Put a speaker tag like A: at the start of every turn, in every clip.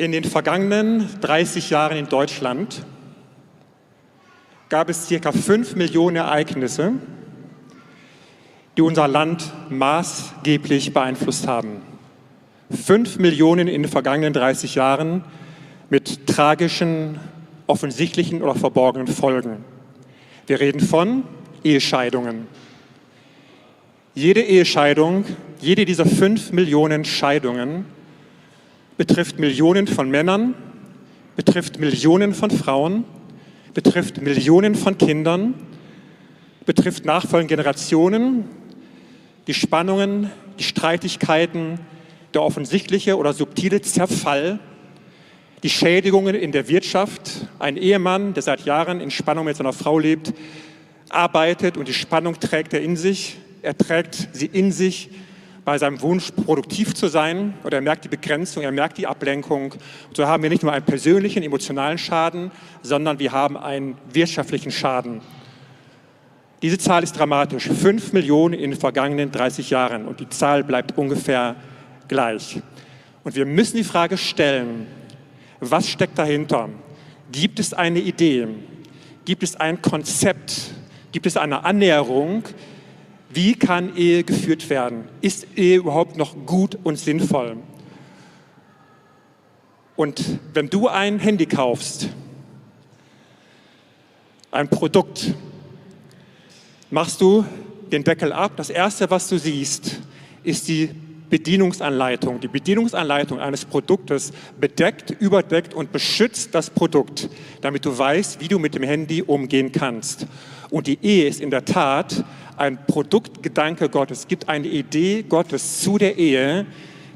A: In den vergangenen 30 Jahren in Deutschland gab es circa 5 Millionen Ereignisse, die unser Land maßgeblich beeinflusst haben. 5 Millionen in den vergangenen 30 Jahren mit tragischen, offensichtlichen oder verborgenen Folgen. Wir reden von Ehescheidungen. Jede Ehescheidung, jede dieser 5 Millionen Scheidungen betrifft Millionen von Männern, betrifft Millionen von Frauen, betrifft Millionen von Kindern, betrifft nachfolgende Generationen, die Spannungen, die Streitigkeiten, der offensichtliche oder subtile Zerfall, die Schädigungen in der Wirtschaft, ein Ehemann, der seit Jahren in Spannung mit seiner Frau lebt, arbeitet und die Spannung trägt er in sich, er trägt sie in sich bei seinem Wunsch, produktiv zu sein. Und er merkt die Begrenzung, er merkt die Ablenkung. Und so haben wir nicht nur einen persönlichen, emotionalen Schaden, sondern wir haben einen wirtschaftlichen Schaden. Diese Zahl ist dramatisch. Fünf Millionen in den vergangenen 30 Jahren. Und die Zahl bleibt ungefähr gleich. Und wir müssen die Frage stellen, was steckt dahinter? Gibt es eine Idee? Gibt es ein Konzept? Gibt es eine Annäherung, wie kann Ehe geführt werden? Ist Ehe überhaupt noch gut und sinnvoll? Und wenn du ein Handy kaufst, ein Produkt, machst du den Deckel ab. Das Erste, was du siehst, ist die Bedienungsanleitung. Die Bedienungsanleitung eines Produktes bedeckt, überdeckt und beschützt das Produkt, damit du weißt, wie du mit dem Handy umgehen kannst. Und die Ehe ist in der Tat ein Produktgedanke Gottes, es gibt eine Idee Gottes zu der Ehe,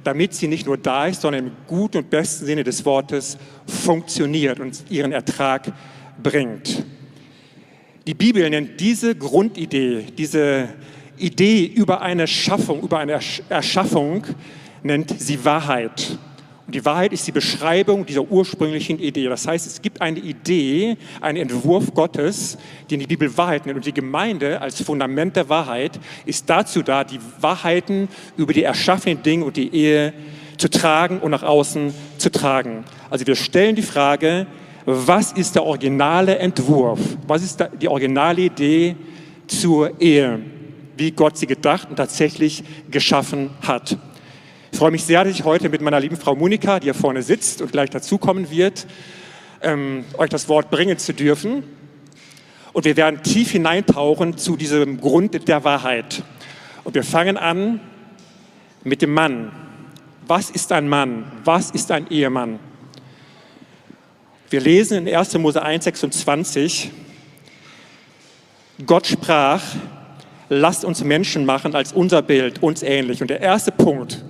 A: damit sie nicht nur da ist, sondern im guten und besten Sinne des Wortes funktioniert und ihren Ertrag bringt. Die Bibel nennt diese Grundidee, diese Idee über eine Schaffung, über eine Erschaffung, nennt sie Wahrheit. Und die Wahrheit ist die Beschreibung dieser ursprünglichen Idee. Das heißt, es gibt eine Idee, einen Entwurf Gottes, den die Bibel Wahrheit nennt. Und die Gemeinde als Fundament der Wahrheit ist dazu da, die Wahrheiten über die erschaffenen Dinge und die Ehe zu tragen und nach außen zu tragen. Also wir stellen die Frage, was ist der originale Entwurf? Was ist die originale Idee zur Ehe? Wie Gott sie gedacht und tatsächlich geschaffen hat. Ich freue mich sehr, dass ich heute mit meiner lieben Frau Monika, die hier vorne sitzt und gleich dazukommen wird, ähm, euch das Wort bringen zu dürfen. Und wir werden tief hineintauchen zu diesem Grund der Wahrheit. Und wir fangen an mit dem Mann. Was ist ein Mann? Was ist ein Ehemann? Wir lesen in 1. Mose 1, 26, Gott sprach, lasst uns Menschen machen als unser Bild, uns ähnlich. Und der erste Punkt,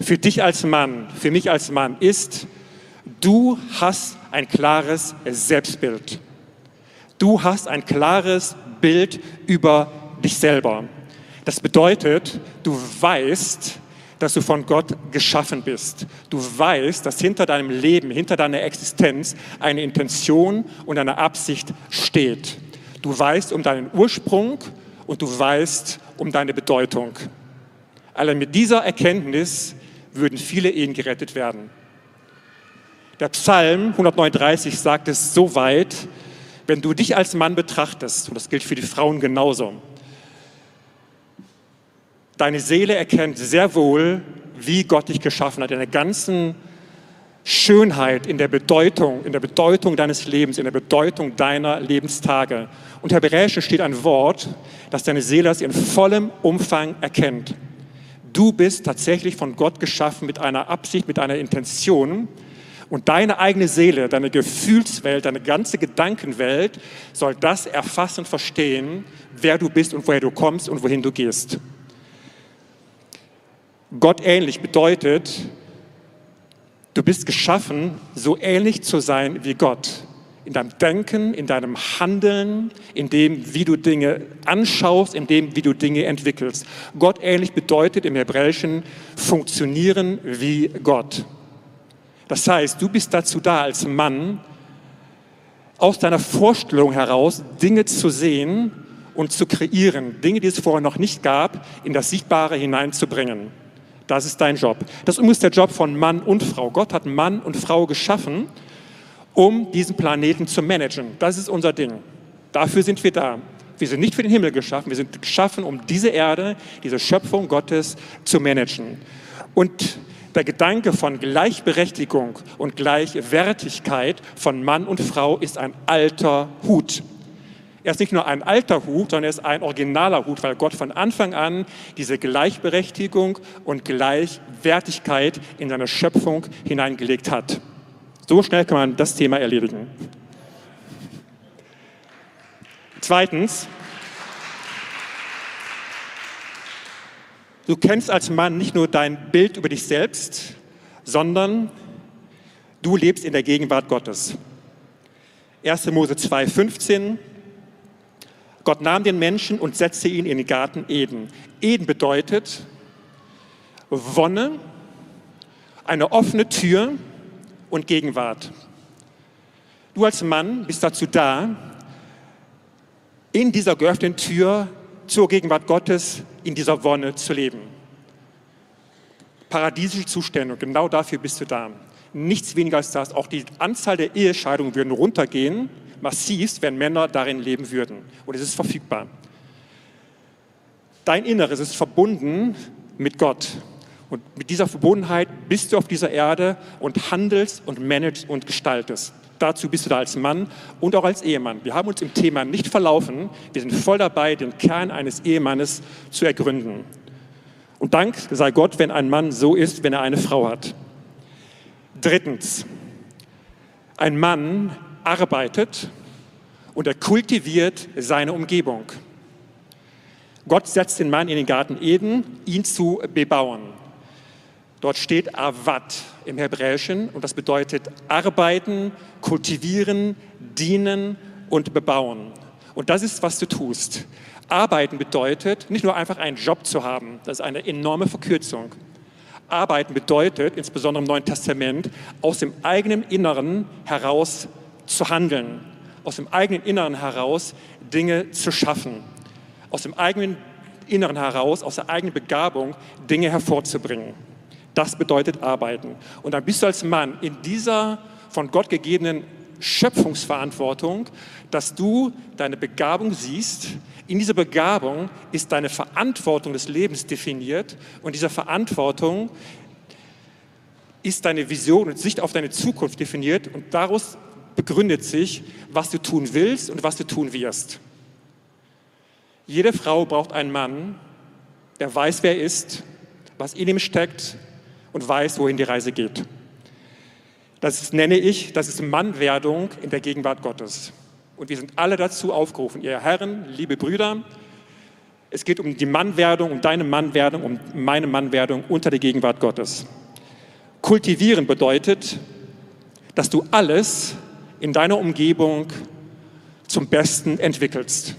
A: für dich als Mann, für mich als Mann ist, du hast ein klares Selbstbild. Du hast ein klares Bild über dich selber. Das bedeutet, du weißt, dass du von Gott geschaffen bist. Du weißt, dass hinter deinem Leben, hinter deiner Existenz eine Intention und eine Absicht steht. Du weißt um deinen Ursprung und du weißt um deine Bedeutung. Allein mit dieser Erkenntnis würden viele Ehen gerettet werden. Der Psalm 139 sagt es so weit, wenn du dich als Mann betrachtest, und das gilt für die Frauen genauso, deine Seele erkennt sehr wohl, wie Gott dich geschaffen hat, in der ganzen Schönheit, in der Bedeutung, in der Bedeutung deines Lebens, in der Bedeutung deiner Lebenstage. Und Hebräischen steht ein Wort, das deine Seele in vollem Umfang erkennt. Du bist tatsächlich von Gott geschaffen mit einer Absicht, mit einer Intention. Und deine eigene Seele, deine Gefühlswelt, deine ganze Gedankenwelt soll das erfassen, verstehen, wer du bist und woher du kommst und wohin du gehst. Gott ähnlich bedeutet, du bist geschaffen, so ähnlich zu sein wie Gott in deinem Denken, in deinem Handeln, in dem, wie du Dinge anschaust, in dem, wie du Dinge entwickelst. Gott ähnlich bedeutet im Hebräischen funktionieren wie Gott. Das heißt, du bist dazu da als Mann, aus deiner Vorstellung heraus Dinge zu sehen und zu kreieren, Dinge, die es vorher noch nicht gab, in das Sichtbare hineinzubringen. Das ist dein Job. Das ist der Job von Mann und Frau. Gott hat Mann und Frau geschaffen, um diesen Planeten zu managen. Das ist unser Ding. Dafür sind wir da. Wir sind nicht für den Himmel geschaffen, wir sind geschaffen, um diese Erde, diese Schöpfung Gottes zu managen. Und der Gedanke von Gleichberechtigung und Gleichwertigkeit von Mann und Frau ist ein alter Hut. Er ist nicht nur ein alter Hut, sondern er ist ein originaler Hut, weil Gott von Anfang an diese Gleichberechtigung und Gleichwertigkeit in seine Schöpfung hineingelegt hat. So schnell kann man das Thema erledigen. Zweitens, du kennst als Mann nicht nur dein Bild über dich selbst, sondern du lebst in der Gegenwart Gottes. 1. Mose 2,15 Gott nahm den Menschen und setzte ihn in den Garten Eden. Eden bedeutet Wonne, eine offene Tür und Gegenwart. Du als Mann bist dazu da, in dieser geöffneten Tür zur Gegenwart Gottes, in dieser Wonne zu leben. Paradiesische Zustände, genau dafür bist du da. Nichts weniger als das. Auch die Anzahl der Ehescheidungen würden runtergehen, massivst, wenn Männer darin leben würden. Und es ist verfügbar. Dein Inneres ist verbunden mit Gott. Und mit dieser Verbundenheit bist du auf dieser Erde und handelst und managst und gestaltest. Dazu bist du da als Mann und auch als Ehemann. Wir haben uns im Thema nicht verlaufen. Wir sind voll dabei, den Kern eines Ehemannes zu ergründen. Und Dank sei Gott, wenn ein Mann so ist, wenn er eine Frau hat. Drittens, ein Mann arbeitet und er kultiviert seine Umgebung. Gott setzt den Mann in den Garten Eden, ihn zu bebauen. Dort steht Avat im Hebräischen und das bedeutet arbeiten, kultivieren, dienen und bebauen. Und das ist, was du tust. Arbeiten bedeutet nicht nur einfach einen Job zu haben, das ist eine enorme Verkürzung. Arbeiten bedeutet, insbesondere im Neuen Testament, aus dem eigenen Inneren heraus zu handeln, aus dem eigenen Inneren heraus Dinge zu schaffen, aus dem eigenen Inneren heraus, aus der eigenen Begabung Dinge hervorzubringen. Das bedeutet arbeiten. Und dann bist du als Mann in dieser von Gott gegebenen Schöpfungsverantwortung, dass du deine Begabung siehst. In dieser Begabung ist deine Verantwortung des Lebens definiert und dieser Verantwortung ist deine Vision und Sicht auf deine Zukunft definiert und daraus begründet sich, was du tun willst und was du tun wirst. Jede Frau braucht einen Mann, der weiß, wer er ist, was in ihm steckt und weiß, wohin die Reise geht. Das nenne ich, das ist Mannwerdung in der Gegenwart Gottes. Und wir sind alle dazu aufgerufen, ihr Herren, liebe Brüder, es geht um die Mannwerdung, um deine Mannwerdung, um meine Mannwerdung unter der Gegenwart Gottes. Kultivieren bedeutet, dass du alles in deiner Umgebung zum Besten entwickelst.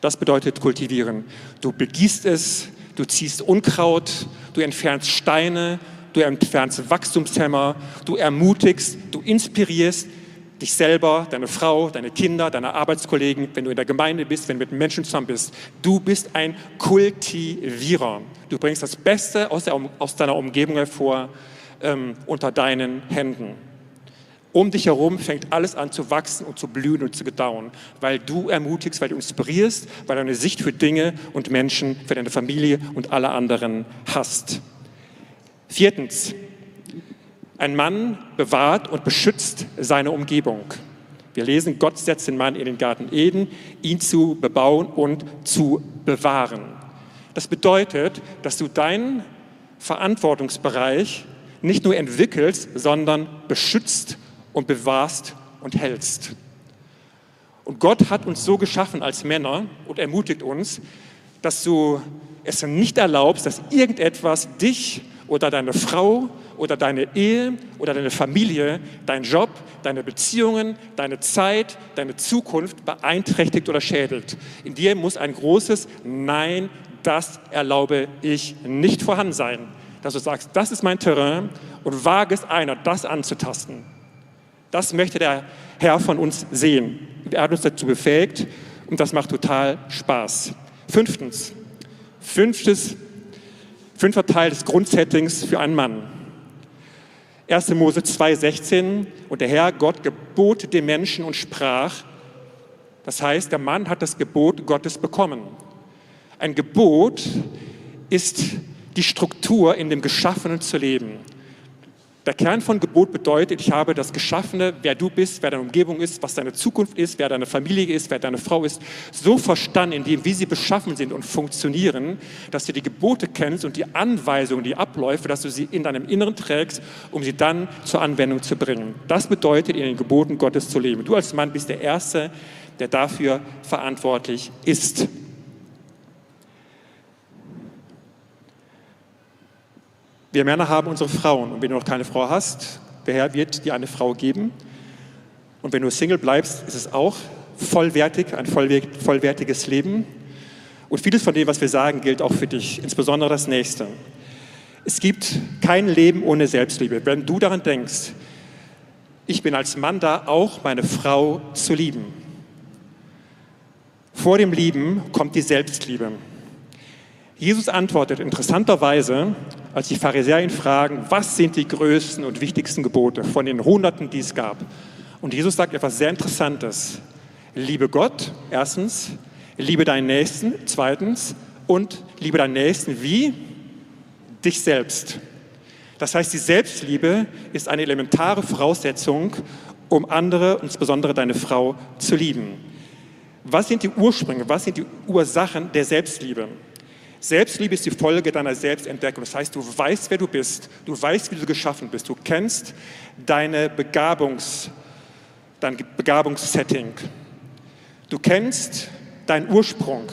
A: Das bedeutet kultivieren. Du begießt es, du ziehst Unkraut, du entfernst Steine, du entfernst Wachstumshämmer, du ermutigst, du inspirierst dich selber, deine Frau, deine Kinder, deine Arbeitskollegen, wenn du in der Gemeinde bist, wenn du mit Menschen zusammen bist. Du bist ein Kultivierer. Du bringst das Beste aus, der, aus deiner Umgebung hervor ähm, unter deinen Händen. Um dich herum fängt alles an zu wachsen und zu blühen und zu gedauern, weil du ermutigst, weil du inspirierst, weil du eine Sicht für Dinge und Menschen, für deine Familie und alle anderen hast. Viertens, ein Mann bewahrt und beschützt seine Umgebung. Wir lesen, Gott setzt den Mann in den Garten Eden, ihn zu bebauen und zu bewahren. Das bedeutet, dass du deinen Verantwortungsbereich nicht nur entwickelst, sondern beschützt und bewahrst und hältst. Und Gott hat uns so geschaffen als Männer und ermutigt uns, dass du es nicht erlaubst, dass irgendetwas dich oder deine Frau oder deine Ehe oder deine Familie, dein Job, deine Beziehungen, deine Zeit, deine Zukunft beeinträchtigt oder schädelt. In dir muss ein großes Nein, das erlaube ich nicht vorhanden sein. Dass du sagst, das ist mein Terrain und wage es einer, das anzutasten. Das möchte der Herr von uns sehen. Er hat uns dazu befähigt und das macht total Spaß. Fünftens, fünftes, Fünfter Teil des Grundsettings für einen Mann. 1. Mose 2,16 und der Herr Gott gebot dem Menschen und sprach, das heißt, der Mann hat das Gebot Gottes bekommen. Ein Gebot ist die Struktur in dem Geschaffenen zu leben. Der Kern von Gebot bedeutet, ich habe das Geschaffene, wer du bist, wer deine Umgebung ist, was deine Zukunft ist, wer deine Familie ist, wer deine Frau ist, so verstanden, in dem, wie sie beschaffen sind und funktionieren, dass du die Gebote kennst und die Anweisungen, die Abläufe, dass du sie in deinem Inneren trägst, um sie dann zur Anwendung zu bringen. Das bedeutet, in den Geboten Gottes zu leben. Du als Mann bist der Erste, der dafür verantwortlich ist. Wir Männer haben unsere Frauen und wenn du noch keine Frau hast, der Herr wird dir eine Frau geben. Und wenn du Single bleibst, ist es auch vollwertig, ein vollwertiges Leben. Und vieles von dem, was wir sagen, gilt auch für dich, insbesondere das Nächste. Es gibt kein Leben ohne Selbstliebe. Wenn du daran denkst, ich bin als Mann da, auch meine Frau zu lieben. Vor dem Lieben kommt die Selbstliebe. Jesus antwortet interessanterweise, als die Pharisäer ihn fragen, was sind die größten und wichtigsten Gebote von den Hunderten, die es gab. Und Jesus sagt etwas sehr Interessantes. Liebe Gott, erstens, liebe deinen Nächsten, zweitens, und liebe deinen Nächsten wie dich selbst. Das heißt, die Selbstliebe ist eine elementare Voraussetzung, um andere, insbesondere deine Frau, zu lieben. Was sind die Ursprünge, was sind die Ursachen der Selbstliebe? Selbstliebe ist die Folge deiner Selbstentdeckung. Das heißt, du weißt, wer du bist, du weißt, wie du geschaffen bist, du kennst deine Begabungs, dein Begabungssetting, du kennst deinen Ursprung.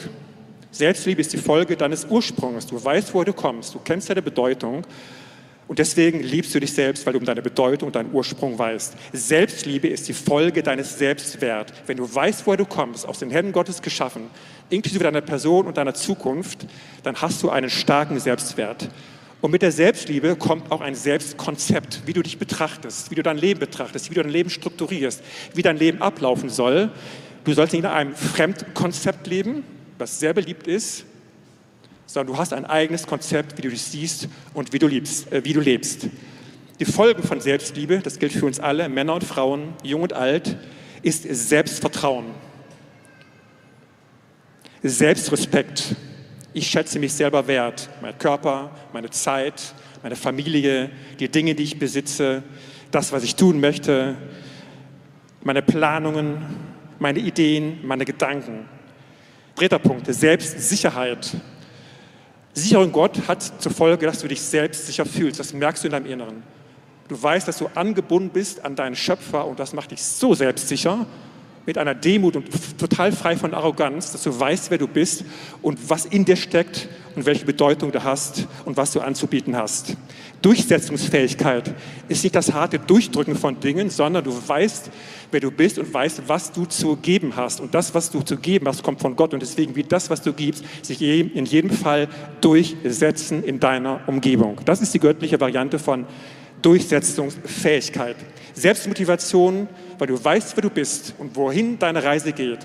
A: Selbstliebe ist die Folge deines Ursprungs. Du weißt, woher du kommst, du kennst deine Bedeutung und deswegen liebst du dich selbst, weil du um deine Bedeutung und deinen Ursprung weißt. Selbstliebe ist die Folge deines Selbstwert. Wenn du weißt, woher du kommst, aus den Händen Gottes geschaffen, inklusive deiner Person und deiner Zukunft, dann hast du einen starken Selbstwert. Und mit der Selbstliebe kommt auch ein Selbstkonzept, wie du dich betrachtest, wie du dein Leben betrachtest, wie du dein Leben strukturierst, wie dein Leben ablaufen soll. Du sollst nicht in einem Fremdkonzept leben, was sehr beliebt ist, sondern du hast ein eigenes Konzept, wie du dich siehst und wie du, liebst, äh, wie du lebst. Die Folgen von Selbstliebe, das gilt für uns alle, Männer und Frauen, jung und alt, ist Selbstvertrauen, Selbstrespekt. Ich schätze mich selber wert, mein Körper, meine Zeit, meine Familie, die Dinge, die ich besitze, das, was ich tun möchte, meine Planungen, meine Ideen, meine Gedanken. Dritter Punkt, Selbstsicherheit. Sicher in Gott hat zur Folge, dass du dich selbst sicher fühlst. Das merkst du in deinem Inneren. Du weißt, dass du angebunden bist an deinen Schöpfer und das macht dich so selbstsicher, mit einer Demut und total frei von Arroganz, dass du weißt, wer du bist und was in dir steckt und welche Bedeutung du hast und was du anzubieten hast. Durchsetzungsfähigkeit ist nicht das harte Durchdrücken von Dingen, sondern du weißt, wer du bist und weißt, was du zu geben hast. Und das, was du zu geben hast, kommt von Gott. Und deswegen wird das, was du gibst, sich in jedem Fall durchsetzen in deiner Umgebung. Das ist die göttliche Variante von Durchsetzungsfähigkeit. Selbstmotivation, weil du weißt, wer du bist und wohin deine Reise geht,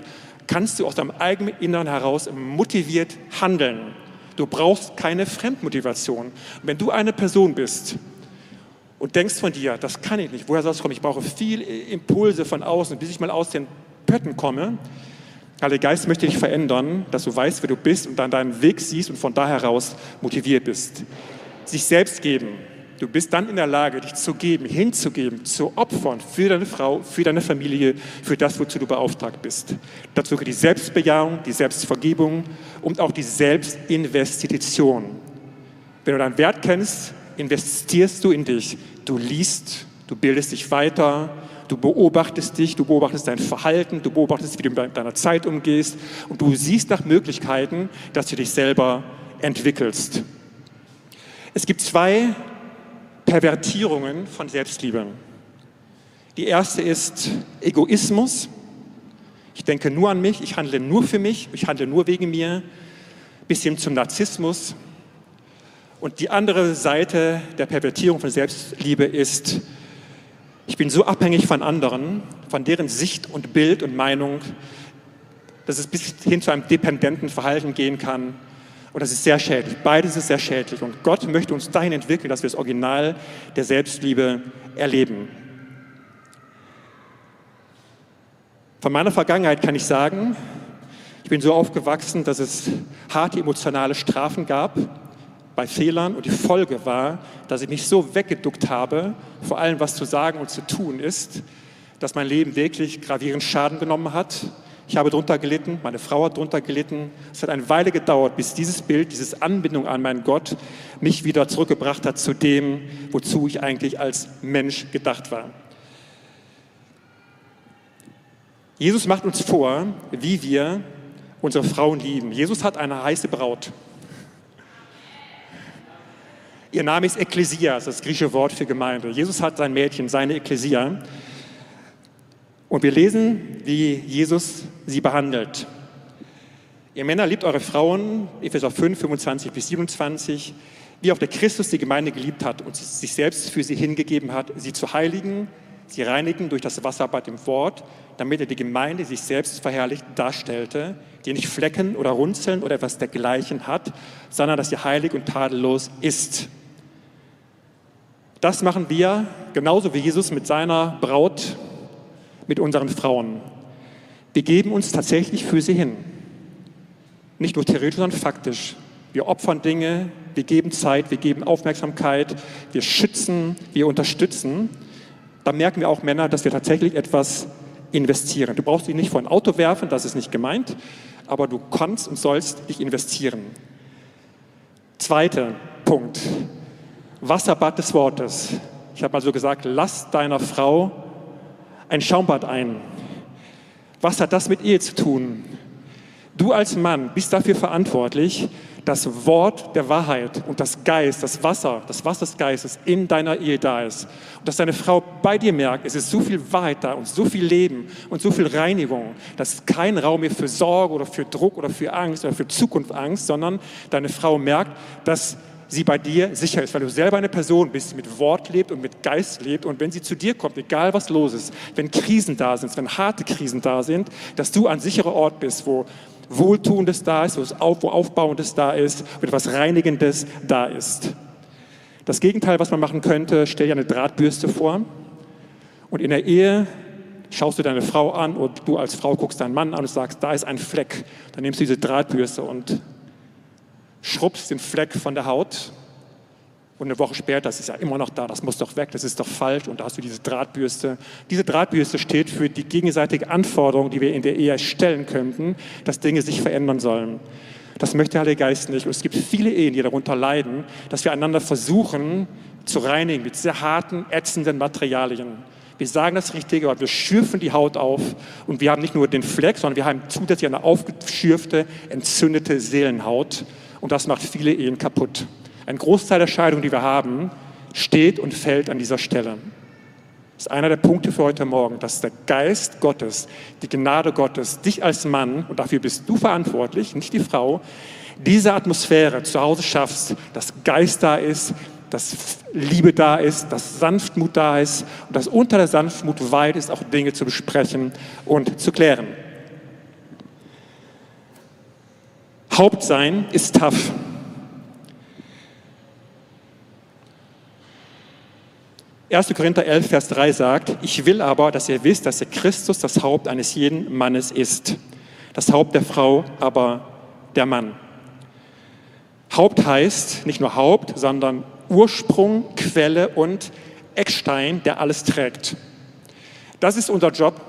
A: kannst du aus deinem eigenen Innern heraus motiviert handeln. Du brauchst keine Fremdmotivation. Wenn du eine Person bist, und denkst von dir, das kann ich nicht, woher soll es kommen? Ich brauche viel Impulse von außen, bis ich mal aus den Pötten komme. Der Geist möchte dich verändern, dass du weißt, wer du bist und dann deinen Weg siehst und von da heraus motiviert bist. Sich selbst geben. Du bist dann in der Lage, dich zu geben, hinzugeben, zu opfern für deine Frau, für deine Familie, für das, wozu du beauftragt bist. Dazu gehört die Selbstbejahung, die Selbstvergebung und auch die Selbstinvestition. Wenn du deinen Wert kennst, investierst du in dich. Du liest, du bildest dich weiter, du beobachtest dich, du beobachtest dein Verhalten, du beobachtest, wie du mit deiner Zeit umgehst und du siehst nach Möglichkeiten, dass du dich selber entwickelst. Es gibt zwei Pervertierungen von Selbstliebe. Die erste ist Egoismus. Ich denke nur an mich, ich handle nur für mich, ich handle nur wegen mir, bis hin zum Narzissmus, und die andere Seite der Pervertierung von Selbstliebe ist, ich bin so abhängig von anderen, von deren Sicht und Bild und Meinung, dass es bis hin zu einem dependenten Verhalten gehen kann. Und das ist sehr schädlich. Beides ist sehr schädlich. Und Gott möchte uns dahin entwickeln, dass wir das Original der Selbstliebe erleben. Von meiner Vergangenheit kann ich sagen, ich bin so aufgewachsen, dass es harte emotionale Strafen gab bei Fehlern und die Folge war, dass ich mich so weggeduckt habe, vor allem was zu sagen und zu tun ist, dass mein Leben wirklich gravierend Schaden genommen hat ich habe darunter gelitten, meine Frau hat darunter gelitten. Es hat eine Weile gedauert, bis dieses Bild, diese Anbindung an meinen Gott mich wieder zurückgebracht hat zu dem, wozu ich eigentlich als Mensch gedacht war. Jesus macht uns vor, wie wir unsere Frauen lieben. Jesus hat eine heiße Braut. Ihr Name ist Ekklesia, das ist das griechische Wort für Gemeinde. Jesus hat sein Mädchen, seine Ekklesia. Und wir lesen, wie Jesus sie behandelt. Ihr Männer liebt eure Frauen, Epheser 5, 25 bis 27, wie auch der Christus die Gemeinde geliebt hat und sich selbst für sie hingegeben hat, sie zu heiligen, sie reinigen durch das Wasserbad im Wort, damit er die Gemeinde sich selbst verherrlicht darstellte, die nicht Flecken oder Runzeln oder etwas dergleichen hat, sondern dass sie heilig und tadellos ist. Das machen wir genauso wie Jesus mit seiner Braut mit unseren Frauen. Wir geben uns tatsächlich für sie hin. Nicht nur theoretisch, sondern faktisch. Wir opfern Dinge, wir geben Zeit, wir geben Aufmerksamkeit, wir schützen, wir unterstützen. Da merken wir auch Männer, dass wir tatsächlich etwas investieren. Du brauchst dich nicht vor ein Auto werfen, das ist nicht gemeint, aber du kannst und sollst dich investieren. Zweiter Punkt. Wasserbad des Wortes. Ich habe mal so gesagt, lass deiner Frau ein Schaumbad ein. Was hat das mit Ehe zu tun? Du als Mann bist dafür verantwortlich, das Wort der Wahrheit und das Geist, das Wasser, das Wasser des Geistes in deiner Ehe da ist. Und dass deine Frau bei dir merkt, es ist so viel Wahrheit da und so viel Leben und so viel Reinigung, dass kein Raum mehr für Sorge oder für Druck oder für Angst oder für Zukunftsangst, sondern deine Frau merkt, dass sie bei dir sicher ist, weil du selber eine Person bist, die mit Wort lebt und mit Geist lebt. Und wenn sie zu dir kommt, egal was los ist, wenn Krisen da sind, wenn harte Krisen da sind, dass du ein sicherer Ort bist, wo Wohltuendes da ist, wo, es auf, wo Aufbauendes da ist, wo etwas Reinigendes da ist. Das Gegenteil, was man machen könnte, stell dir eine Drahtbürste vor und in der Ehe schaust du deine Frau an und du als Frau guckst deinen Mann an und sagst, da ist ein Fleck. Dann nimmst du diese Drahtbürste und schrubbst den Fleck von der Haut und eine Woche später, das ist ja immer noch da, das muss doch weg, das ist doch falsch und da hast du diese Drahtbürste. Diese Drahtbürste steht für die gegenseitige Anforderung, die wir in der Ehe stellen könnten, dass Dinge sich verändern sollen. Das möchte der Heilige Geist nicht. Und es gibt viele Ehen, die darunter leiden, dass wir einander versuchen zu reinigen mit sehr harten, ätzenden Materialien. Wir sagen das Richtige, aber wir schürfen die Haut auf und wir haben nicht nur den Fleck, sondern wir haben zusätzlich eine aufgeschürfte, entzündete Seelenhaut und das macht viele Ehen kaputt. Ein Großteil der Scheidungen, die wir haben, steht und fällt an dieser Stelle. Das ist einer der Punkte für heute Morgen, dass der Geist Gottes, die Gnade Gottes, dich als Mann, und dafür bist du verantwortlich, nicht die Frau, diese Atmosphäre zu Hause schaffst, dass Geist da ist, dass Liebe da ist, dass Sanftmut da ist und dass unter der Sanftmut weit ist, auch Dinge zu besprechen und zu klären. Haupt sein ist tough. Erste Korinther 11, Vers 3 sagt, ich will aber, dass ihr wisst, dass der Christus das Haupt eines jeden Mannes ist. Das Haupt der Frau, aber der Mann. Haupt heißt nicht nur Haupt, sondern Ursprung, Quelle und Eckstein, der alles trägt. Das ist unser Job,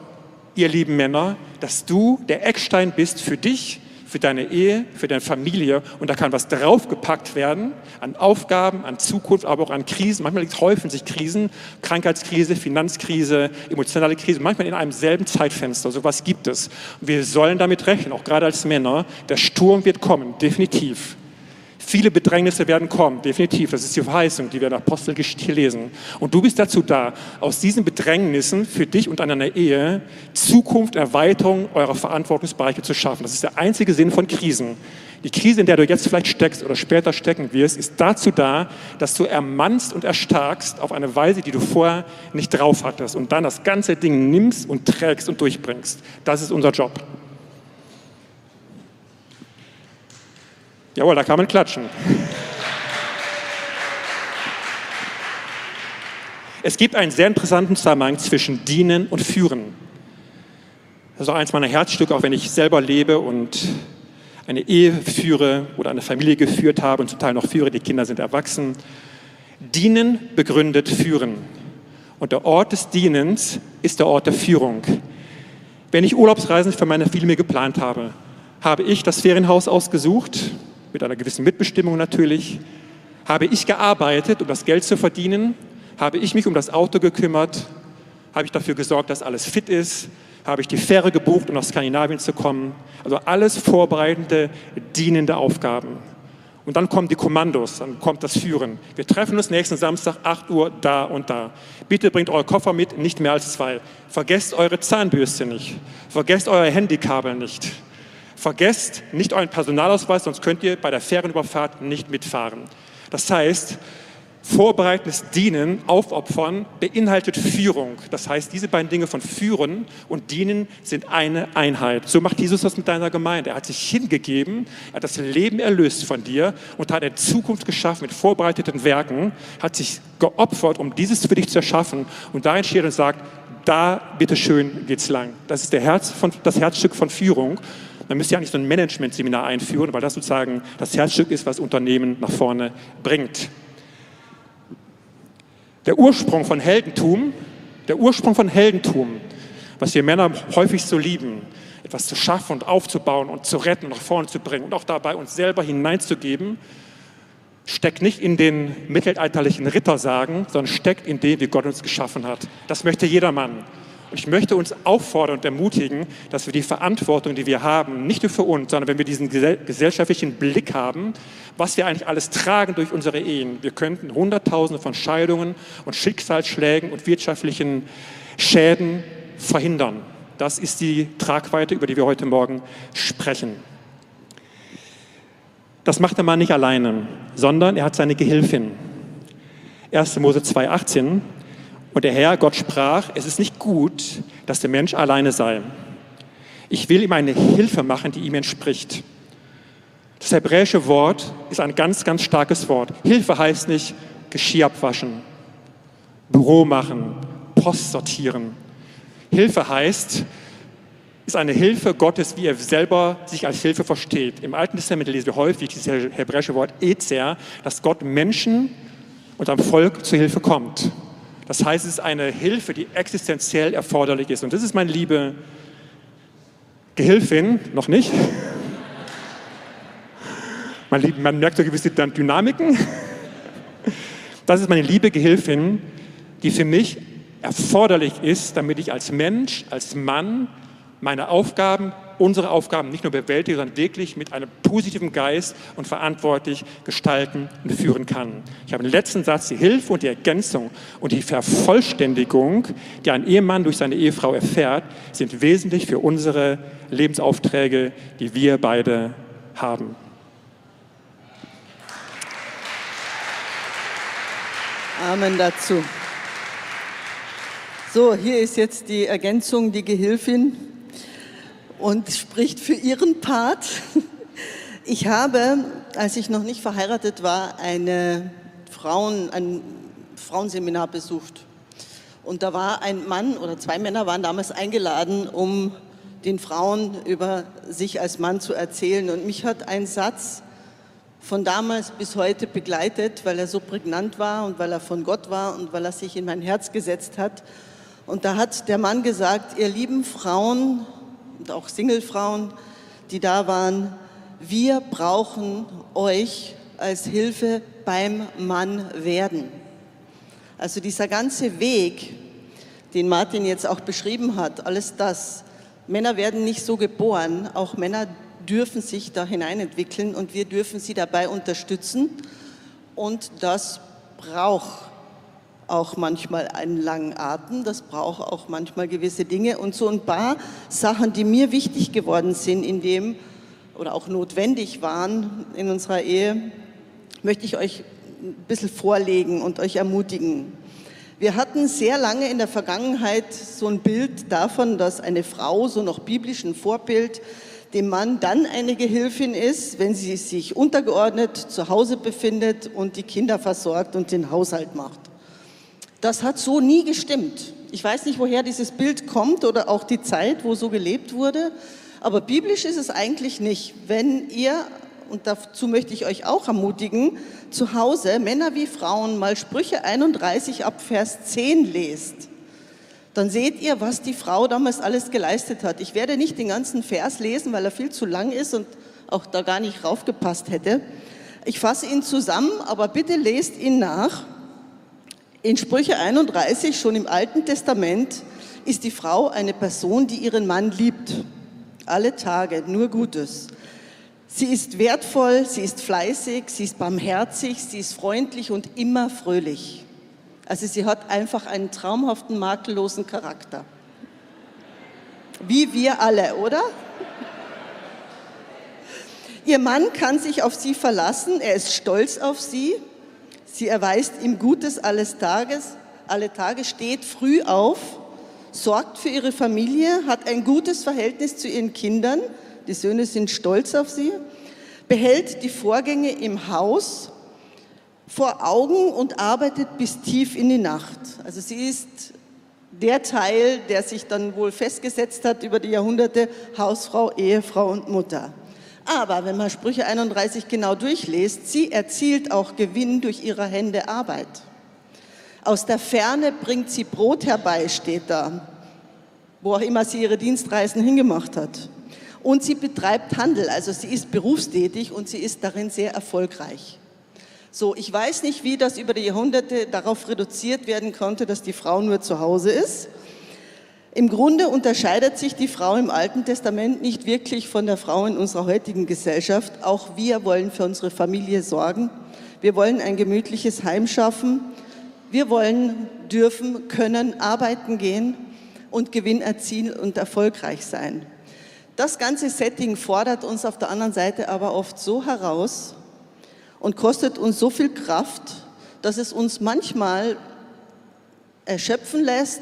A: ihr lieben Männer, dass du der Eckstein bist für dich für deine Ehe, für deine Familie und da kann was draufgepackt werden an Aufgaben, an Zukunft, aber auch an Krisen. Manchmal häufen sich Krisen, Krankheitskrise, Finanzkrise, emotionale Krise, manchmal in einem selben Zeitfenster. So was gibt es. Wir sollen damit rechnen, auch gerade als Männer. Der Sturm wird kommen, definitiv. Viele Bedrängnisse werden kommen, definitiv. Das ist die Verheißung, die wir in Apostelgeschichte lesen. Und du bist dazu da, aus diesen Bedrängnissen für dich und deine Ehe Zukunft, Erweiterung eurer Verantwortungsbereiche zu schaffen. Das ist der einzige Sinn von Krisen. Die Krise, in der du jetzt vielleicht steckst oder später stecken wirst, ist dazu da, dass du ermannst und erstarkst auf eine Weise, die du vorher nicht drauf hattest und dann das ganze Ding nimmst und trägst und durchbringst. Das ist unser Job. Jawohl, da kann man klatschen. Es gibt einen sehr interessanten Zusammenhang zwischen Dienen und Führen. Das ist auch eins meiner Herzstücke, auch wenn ich selber lebe und eine Ehe führe oder eine Familie geführt habe und zum Teil noch führe, die Kinder sind erwachsen. Dienen begründet Führen. Und der Ort des Dienens ist der Ort der Führung. Wenn ich Urlaubsreisen für meine Familie geplant habe, habe ich das Ferienhaus ausgesucht, mit einer gewissen Mitbestimmung natürlich, habe ich gearbeitet, um das Geld zu verdienen, habe ich mich um das Auto gekümmert, habe ich dafür gesorgt, dass alles fit ist, habe ich die Fähre gebucht, um nach Skandinavien zu kommen. Also alles vorbereitende, dienende Aufgaben. Und dann kommen die Kommandos, dann kommt das Führen. Wir treffen uns nächsten Samstag, 8 Uhr, da und da. Bitte bringt eure Koffer mit, nicht mehr als zwei. Vergesst eure Zahnbürste nicht. Vergesst euer Handykabel nicht. Vergesst nicht euren Personalausweis, sonst könnt ihr bei der Fährenüberfahrt nicht mitfahren. Das heißt, Vorbereitendes Dienen, Aufopfern beinhaltet Führung. Das heißt, diese beiden Dinge von Führen und Dienen sind eine Einheit. So macht Jesus das mit deiner Gemeinde. Er hat sich hingegeben, er hat das Leben erlöst von dir und hat eine Zukunft geschaffen mit vorbereiteten Werken, hat sich geopfert, um dieses für dich zu erschaffen. Und darin steht und sagt, da bitteschön geht's lang. Das ist Herz von, das Herzstück von Führung. Man müsste ja eigentlich so ein Management-Seminar einführen, weil das sozusagen das Herzstück ist, was Unternehmen nach vorne bringt. Der Ursprung von Heldentum, der Ursprung von Heldentum, was wir Männer häufig so lieben, etwas zu schaffen und aufzubauen und zu retten nach vorne zu bringen und auch dabei uns selber hineinzugeben, steckt nicht in den mittelalterlichen Rittersagen, sondern steckt in dem, wie Gott uns geschaffen hat. Das möchte jeder Mann. Ich möchte uns auffordern und ermutigen, dass wir die Verantwortung, die wir haben, nicht nur für uns, sondern wenn wir diesen gesellschaftlichen Blick haben, was wir eigentlich alles tragen durch unsere Ehen. Wir könnten Hunderttausende von Scheidungen und Schicksalsschlägen und wirtschaftlichen Schäden verhindern. Das ist die Tragweite, über die wir heute Morgen sprechen. Das macht der Mann nicht alleine, sondern er hat seine Gehilfin. 1. Mose 2,18 und der Herr, Gott sprach, es ist nicht gut, dass der Mensch alleine sei. Ich will ihm eine Hilfe machen, die ihm entspricht. Das hebräische Wort ist ein ganz, ganz starkes Wort. Hilfe heißt nicht Geschirr abwaschen, Büro machen, Post sortieren. Hilfe heißt, ist eine Hilfe Gottes, wie er selber sich als Hilfe versteht. Im Alten Testament lesen wir häufig dieses hebräische Wort Ezer, dass Gott Menschen und am Volk zur Hilfe kommt. Das heißt, es ist eine Hilfe, die existenziell erforderlich ist. Und das ist meine liebe Gehilfin, noch nicht. Man, merkt so gewisse Dynamiken. Das ist meine liebe Gehilfin, die für mich erforderlich ist, damit ich als Mensch, als Mann meine Aufgaben unsere Aufgaben nicht nur bewältigen, sondern wirklich mit einem positiven Geist und verantwortlich gestalten und führen kann. Ich habe den letzten Satz, die Hilfe und die Ergänzung und die Vervollständigung, die ein Ehemann durch seine Ehefrau erfährt, sind wesentlich für unsere Lebensaufträge, die wir beide haben.
B: Amen dazu. So, hier ist jetzt die Ergänzung, die Gehilfin und spricht für ihren Part. Ich habe, als ich noch nicht verheiratet war, eine Frauen, ein Frauenseminar besucht. Und da war ein Mann oder zwei Männer waren damals eingeladen, um den Frauen über sich als Mann zu erzählen. Und mich hat ein Satz von damals bis heute begleitet, weil er so prägnant war und weil er von Gott war und weil er sich in mein Herz gesetzt hat. Und da hat der Mann gesagt, ihr lieben Frauen, und auch Singlefrauen, die da waren, wir brauchen euch als Hilfe beim Mann werden. Also dieser ganze Weg, den Martin jetzt auch beschrieben hat, alles das, Männer werden nicht so geboren, auch Männer dürfen sich da hineinentwickeln und wir dürfen sie dabei unterstützen und das braucht auch manchmal einen langen Atem, das braucht auch manchmal gewisse Dinge und so ein paar Sachen, die mir wichtig geworden sind in dem oder auch notwendig waren in unserer Ehe, möchte ich euch ein bisschen vorlegen und euch ermutigen. Wir hatten sehr lange in der Vergangenheit so ein Bild davon, dass eine Frau, so noch biblisch ein Vorbild, dem Mann dann eine Gehilfin ist, wenn sie sich untergeordnet zu Hause befindet und die Kinder versorgt und den Haushalt macht. Das hat so nie gestimmt. Ich weiß nicht, woher dieses Bild kommt oder auch die Zeit, wo so gelebt wurde, aber biblisch ist es eigentlich nicht. Wenn ihr, und dazu möchte ich euch auch ermutigen, zu Hause, Männer wie Frauen, mal Sprüche 31 ab Vers 10 lest, dann seht ihr, was die Frau damals alles geleistet hat. Ich werde nicht den ganzen Vers lesen, weil er viel zu lang ist und auch da gar nicht raufgepasst hätte. Ich fasse ihn zusammen, aber bitte lest ihn nach. In Sprüche 31, schon im Alten Testament, ist die Frau eine Person, die ihren Mann liebt. Alle Tage, nur Gutes. Sie ist wertvoll, sie ist fleißig, sie ist barmherzig, sie ist freundlich und immer fröhlich. Also sie hat einfach einen traumhaften, makellosen Charakter. Wie wir alle, oder? Ihr Mann kann sich auf sie verlassen, er ist stolz auf sie, sie erweist ihm Gutes alles Tages, alle Tage, steht früh auf, sorgt für ihre Familie, hat ein gutes Verhältnis zu ihren Kindern, die Söhne sind stolz auf sie, behält die Vorgänge im Haus vor Augen und arbeitet bis tief in die Nacht. Also sie ist der Teil, der sich dann wohl festgesetzt hat über die Jahrhunderte, Hausfrau, Ehefrau und Mutter. Aber wenn man Sprüche 31 genau durchliest, sie erzielt auch Gewinn durch ihre Hände Arbeit. Aus der Ferne bringt sie Brot herbei, steht da, wo auch immer sie ihre Dienstreisen hingemacht hat. Und sie betreibt Handel, also sie ist berufstätig und sie ist darin sehr erfolgreich. So, ich weiß nicht, wie das über die Jahrhunderte darauf reduziert werden konnte, dass die Frau nur zu Hause ist. Im Grunde unterscheidet sich die Frau im Alten Testament nicht wirklich von der Frau in unserer heutigen Gesellschaft. Auch wir wollen für unsere Familie sorgen. Wir wollen ein gemütliches Heim schaffen. Wir wollen, dürfen, können arbeiten gehen und Gewinn erzielen und erfolgreich sein. Das ganze Setting fordert uns auf der anderen Seite aber oft so heraus und kostet uns so viel Kraft, dass es uns manchmal erschöpfen lässt,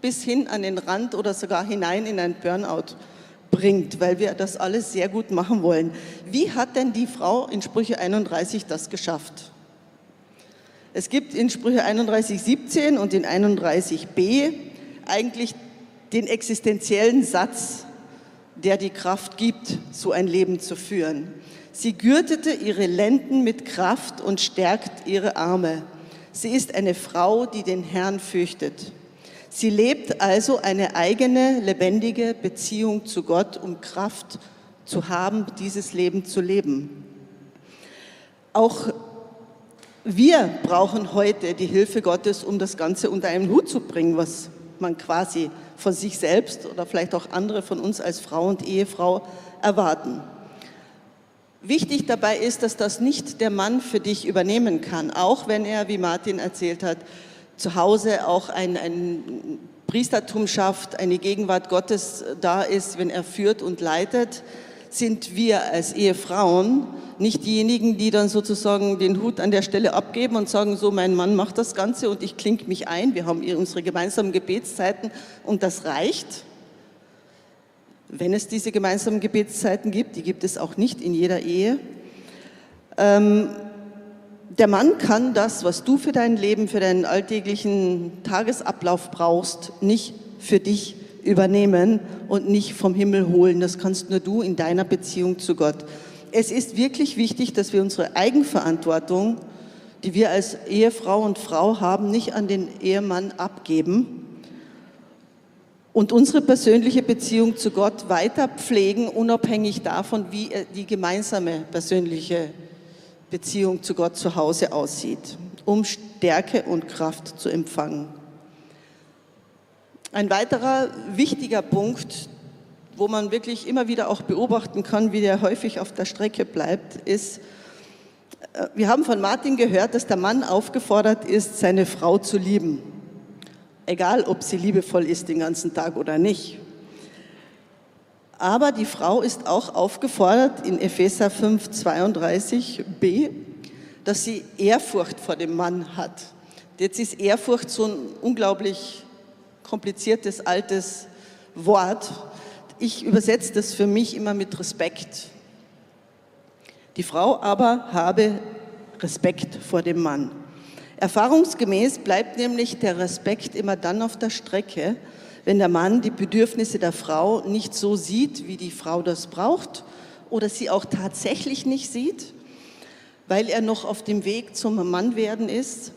B: bis hin an den Rand oder sogar hinein in ein Burnout bringt, weil wir das alles sehr gut machen wollen. Wie hat denn die Frau in Sprüche 31 das geschafft? Es gibt in Sprüche 31, 17 und in 31b eigentlich den existenziellen Satz, der die Kraft gibt, so ein Leben zu führen. Sie gürtete ihre Lenden mit Kraft und stärkt ihre Arme. Sie ist eine Frau, die den Herrn fürchtet. Sie lebt also eine eigene, lebendige Beziehung zu Gott, um Kraft zu haben, dieses Leben zu leben. Auch wir brauchen heute die Hilfe Gottes, um das Ganze unter einen Hut zu bringen, was man quasi von sich selbst oder vielleicht auch andere von uns als Frau und Ehefrau erwarten. Wichtig dabei ist, dass das nicht der Mann für dich übernehmen kann, auch wenn er, wie Martin erzählt hat, zu Hause auch ein, ein Priestertum schafft, eine Gegenwart Gottes da ist, wenn er führt und leitet, sind wir als Ehefrauen nicht diejenigen, die dann sozusagen den Hut an der Stelle abgeben und sagen, so mein Mann macht das Ganze und ich klinge mich ein. Wir haben unsere gemeinsamen Gebetszeiten und das reicht. Wenn es diese gemeinsamen Gebetszeiten gibt, die gibt es auch nicht in jeder Ehe. Ähm, der Mann kann das, was du für dein Leben, für deinen alltäglichen Tagesablauf brauchst, nicht für dich übernehmen und nicht vom Himmel holen. Das kannst nur du in deiner Beziehung zu Gott es ist wirklich wichtig, dass wir unsere Eigenverantwortung, die wir als Ehefrau und Frau haben, nicht an den Ehemann abgeben und unsere persönliche Beziehung zu Gott weiter pflegen, unabhängig davon, wie die gemeinsame persönliche zu Gott zu Hause aussieht, um Stärke und Kraft zu empfangen. Ein weiterer wichtiger Punkt, wo man wirklich immer wieder auch beobachten kann, wie der häufig auf der Strecke bleibt, ist, äh, wir haben von Martin gehört, dass der Mann aufgefordert ist, seine Frau zu lieben. Egal, ob sie liebevoll ist den ganzen Tag oder nicht. Aber die Frau ist auch aufgefordert in Epheser 5, 32b, dass sie Ehrfurcht vor dem Mann hat. Jetzt ist Ehrfurcht so ein unglaublich kompliziertes altes Wort. Ich übersetze das für mich immer mit Respekt. Die Frau aber habe Respekt vor dem Mann. Erfahrungsgemäß bleibt nämlich der Respekt immer dann auf der Strecke, wenn der Mann die Bedürfnisse der Frau nicht so sieht, wie die Frau das braucht oder sie auch tatsächlich nicht sieht, weil er noch auf dem Weg zum Mannwerden ist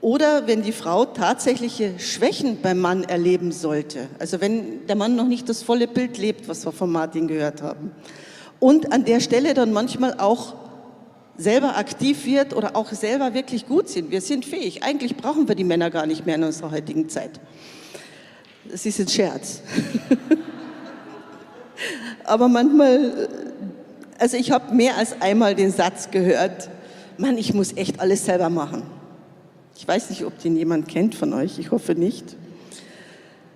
B: oder wenn die Frau tatsächliche Schwächen beim Mann erleben sollte. Also wenn der Mann noch nicht das volle Bild lebt, was wir von Martin gehört haben. Und an der Stelle dann manchmal auch selber aktiv wird oder auch selber wirklich gut sind. Wir sind fähig. Eigentlich brauchen wir die Männer gar nicht mehr in unserer heutigen Zeit. Das ist ein Scherz. Aber manchmal, also ich habe mehr als einmal den Satz gehört, Mann, ich muss echt alles selber machen. Ich weiß nicht, ob den jemand kennt von euch, ich hoffe nicht.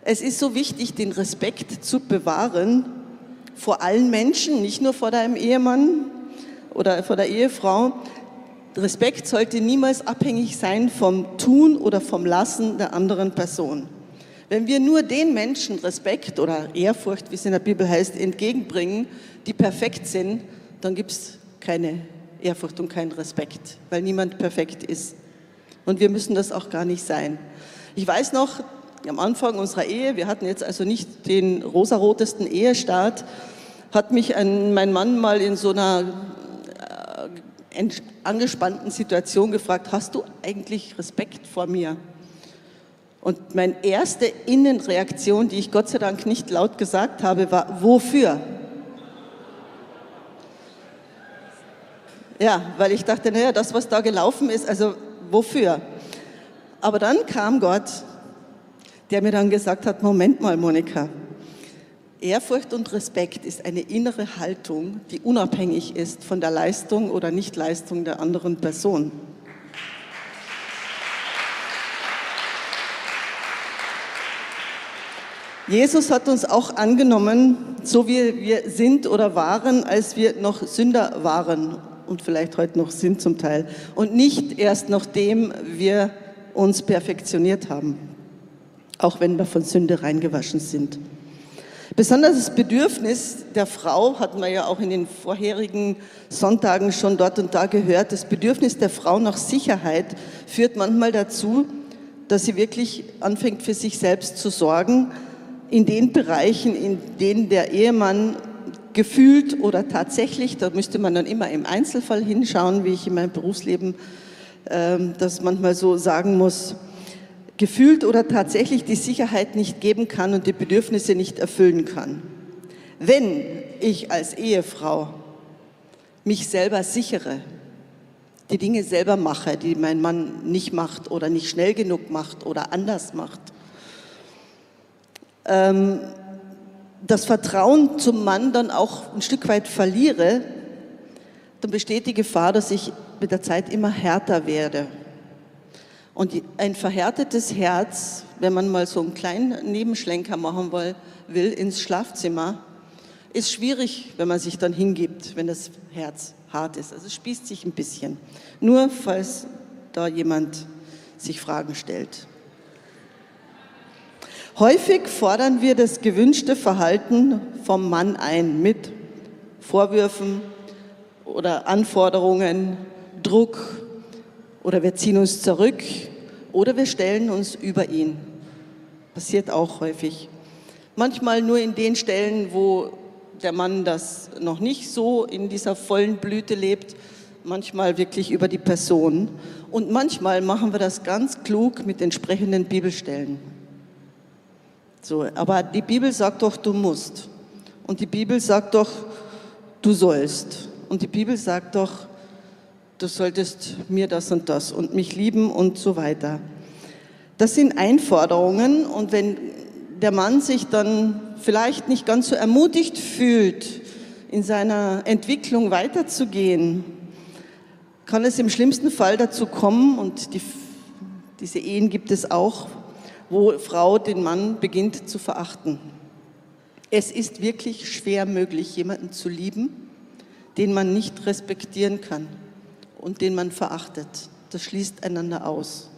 B: Es ist so wichtig, den Respekt zu bewahren vor allen Menschen, nicht nur vor deinem Ehemann, oder vor der Ehefrau, Respekt sollte niemals abhängig sein vom Tun oder vom Lassen der anderen Person. Wenn wir nur den Menschen Respekt oder Ehrfurcht, wie es in der Bibel heißt, entgegenbringen, die perfekt sind, dann gibt es keine Ehrfurcht und keinen Respekt, weil niemand perfekt ist. Und wir müssen das auch gar nicht sein. Ich weiß noch, am Anfang unserer Ehe, wir hatten jetzt also nicht den rosarotesten Ehestart, hat mich ein, mein Mann mal in so einer angespannten Situation gefragt, hast du eigentlich Respekt vor mir? Und meine erste Innenreaktion, die ich Gott sei Dank nicht laut gesagt habe, war, wofür? Ja, weil ich dachte, naja, das, was da gelaufen ist, also wofür? Aber dann kam Gott, der mir dann gesagt hat, Moment mal, Monika, Ehrfurcht und Respekt ist eine innere Haltung, die unabhängig ist von der Leistung oder Nichtleistung der anderen Person. Jesus hat uns auch angenommen, so wie wir sind oder waren, als wir noch Sünder waren und vielleicht heute noch sind zum Teil. Und nicht erst nachdem wir uns perfektioniert haben, auch wenn wir von Sünde reingewaschen sind. Besonders das Bedürfnis der Frau, hatten wir ja auch in den vorherigen Sonntagen schon dort und da gehört, das Bedürfnis der Frau nach Sicherheit führt manchmal dazu, dass sie wirklich anfängt für sich selbst zu sorgen, in den Bereichen, in denen der Ehemann gefühlt oder tatsächlich, da müsste man dann immer im Einzelfall hinschauen, wie ich in meinem Berufsleben äh, das manchmal so sagen muss, gefühlt oder tatsächlich die Sicherheit nicht geben kann und die Bedürfnisse nicht erfüllen kann. Wenn ich als Ehefrau mich selber sichere, die Dinge selber mache, die mein Mann nicht macht oder nicht schnell genug macht oder anders macht, ähm, das Vertrauen zum Mann dann auch ein Stück weit verliere, dann besteht die Gefahr, dass ich mit der Zeit immer härter werde und ein verhärtetes Herz, wenn man mal so einen kleinen Nebenschlenker machen will, ins Schlafzimmer, ist schwierig, wenn man sich dann hingibt, wenn das Herz hart ist. Also es spießt sich ein bisschen. Nur falls da jemand sich Fragen stellt. Häufig fordern wir das gewünschte Verhalten vom Mann ein mit Vorwürfen oder Anforderungen, Druck oder wir ziehen uns zurück oder wir stellen uns über ihn. Passiert auch häufig. Manchmal nur in den Stellen, wo der Mann das noch nicht so in dieser vollen Blüte lebt, manchmal wirklich über die Person. Und manchmal machen wir das ganz klug mit entsprechenden Bibelstellen. So, aber die Bibel sagt doch, du musst. Und die Bibel sagt doch, du sollst. Und die Bibel sagt doch, du solltest mir das und das und mich lieben und so weiter. Das sind Einforderungen und wenn der Mann sich dann vielleicht nicht ganz so ermutigt fühlt, in seiner Entwicklung weiterzugehen, kann es im schlimmsten Fall dazu kommen, und die, diese Ehen gibt es auch, wo Frau den Mann beginnt zu verachten. Es ist wirklich schwer möglich, jemanden zu lieben, den man nicht respektieren kann und den man verachtet. Das schließt einander aus.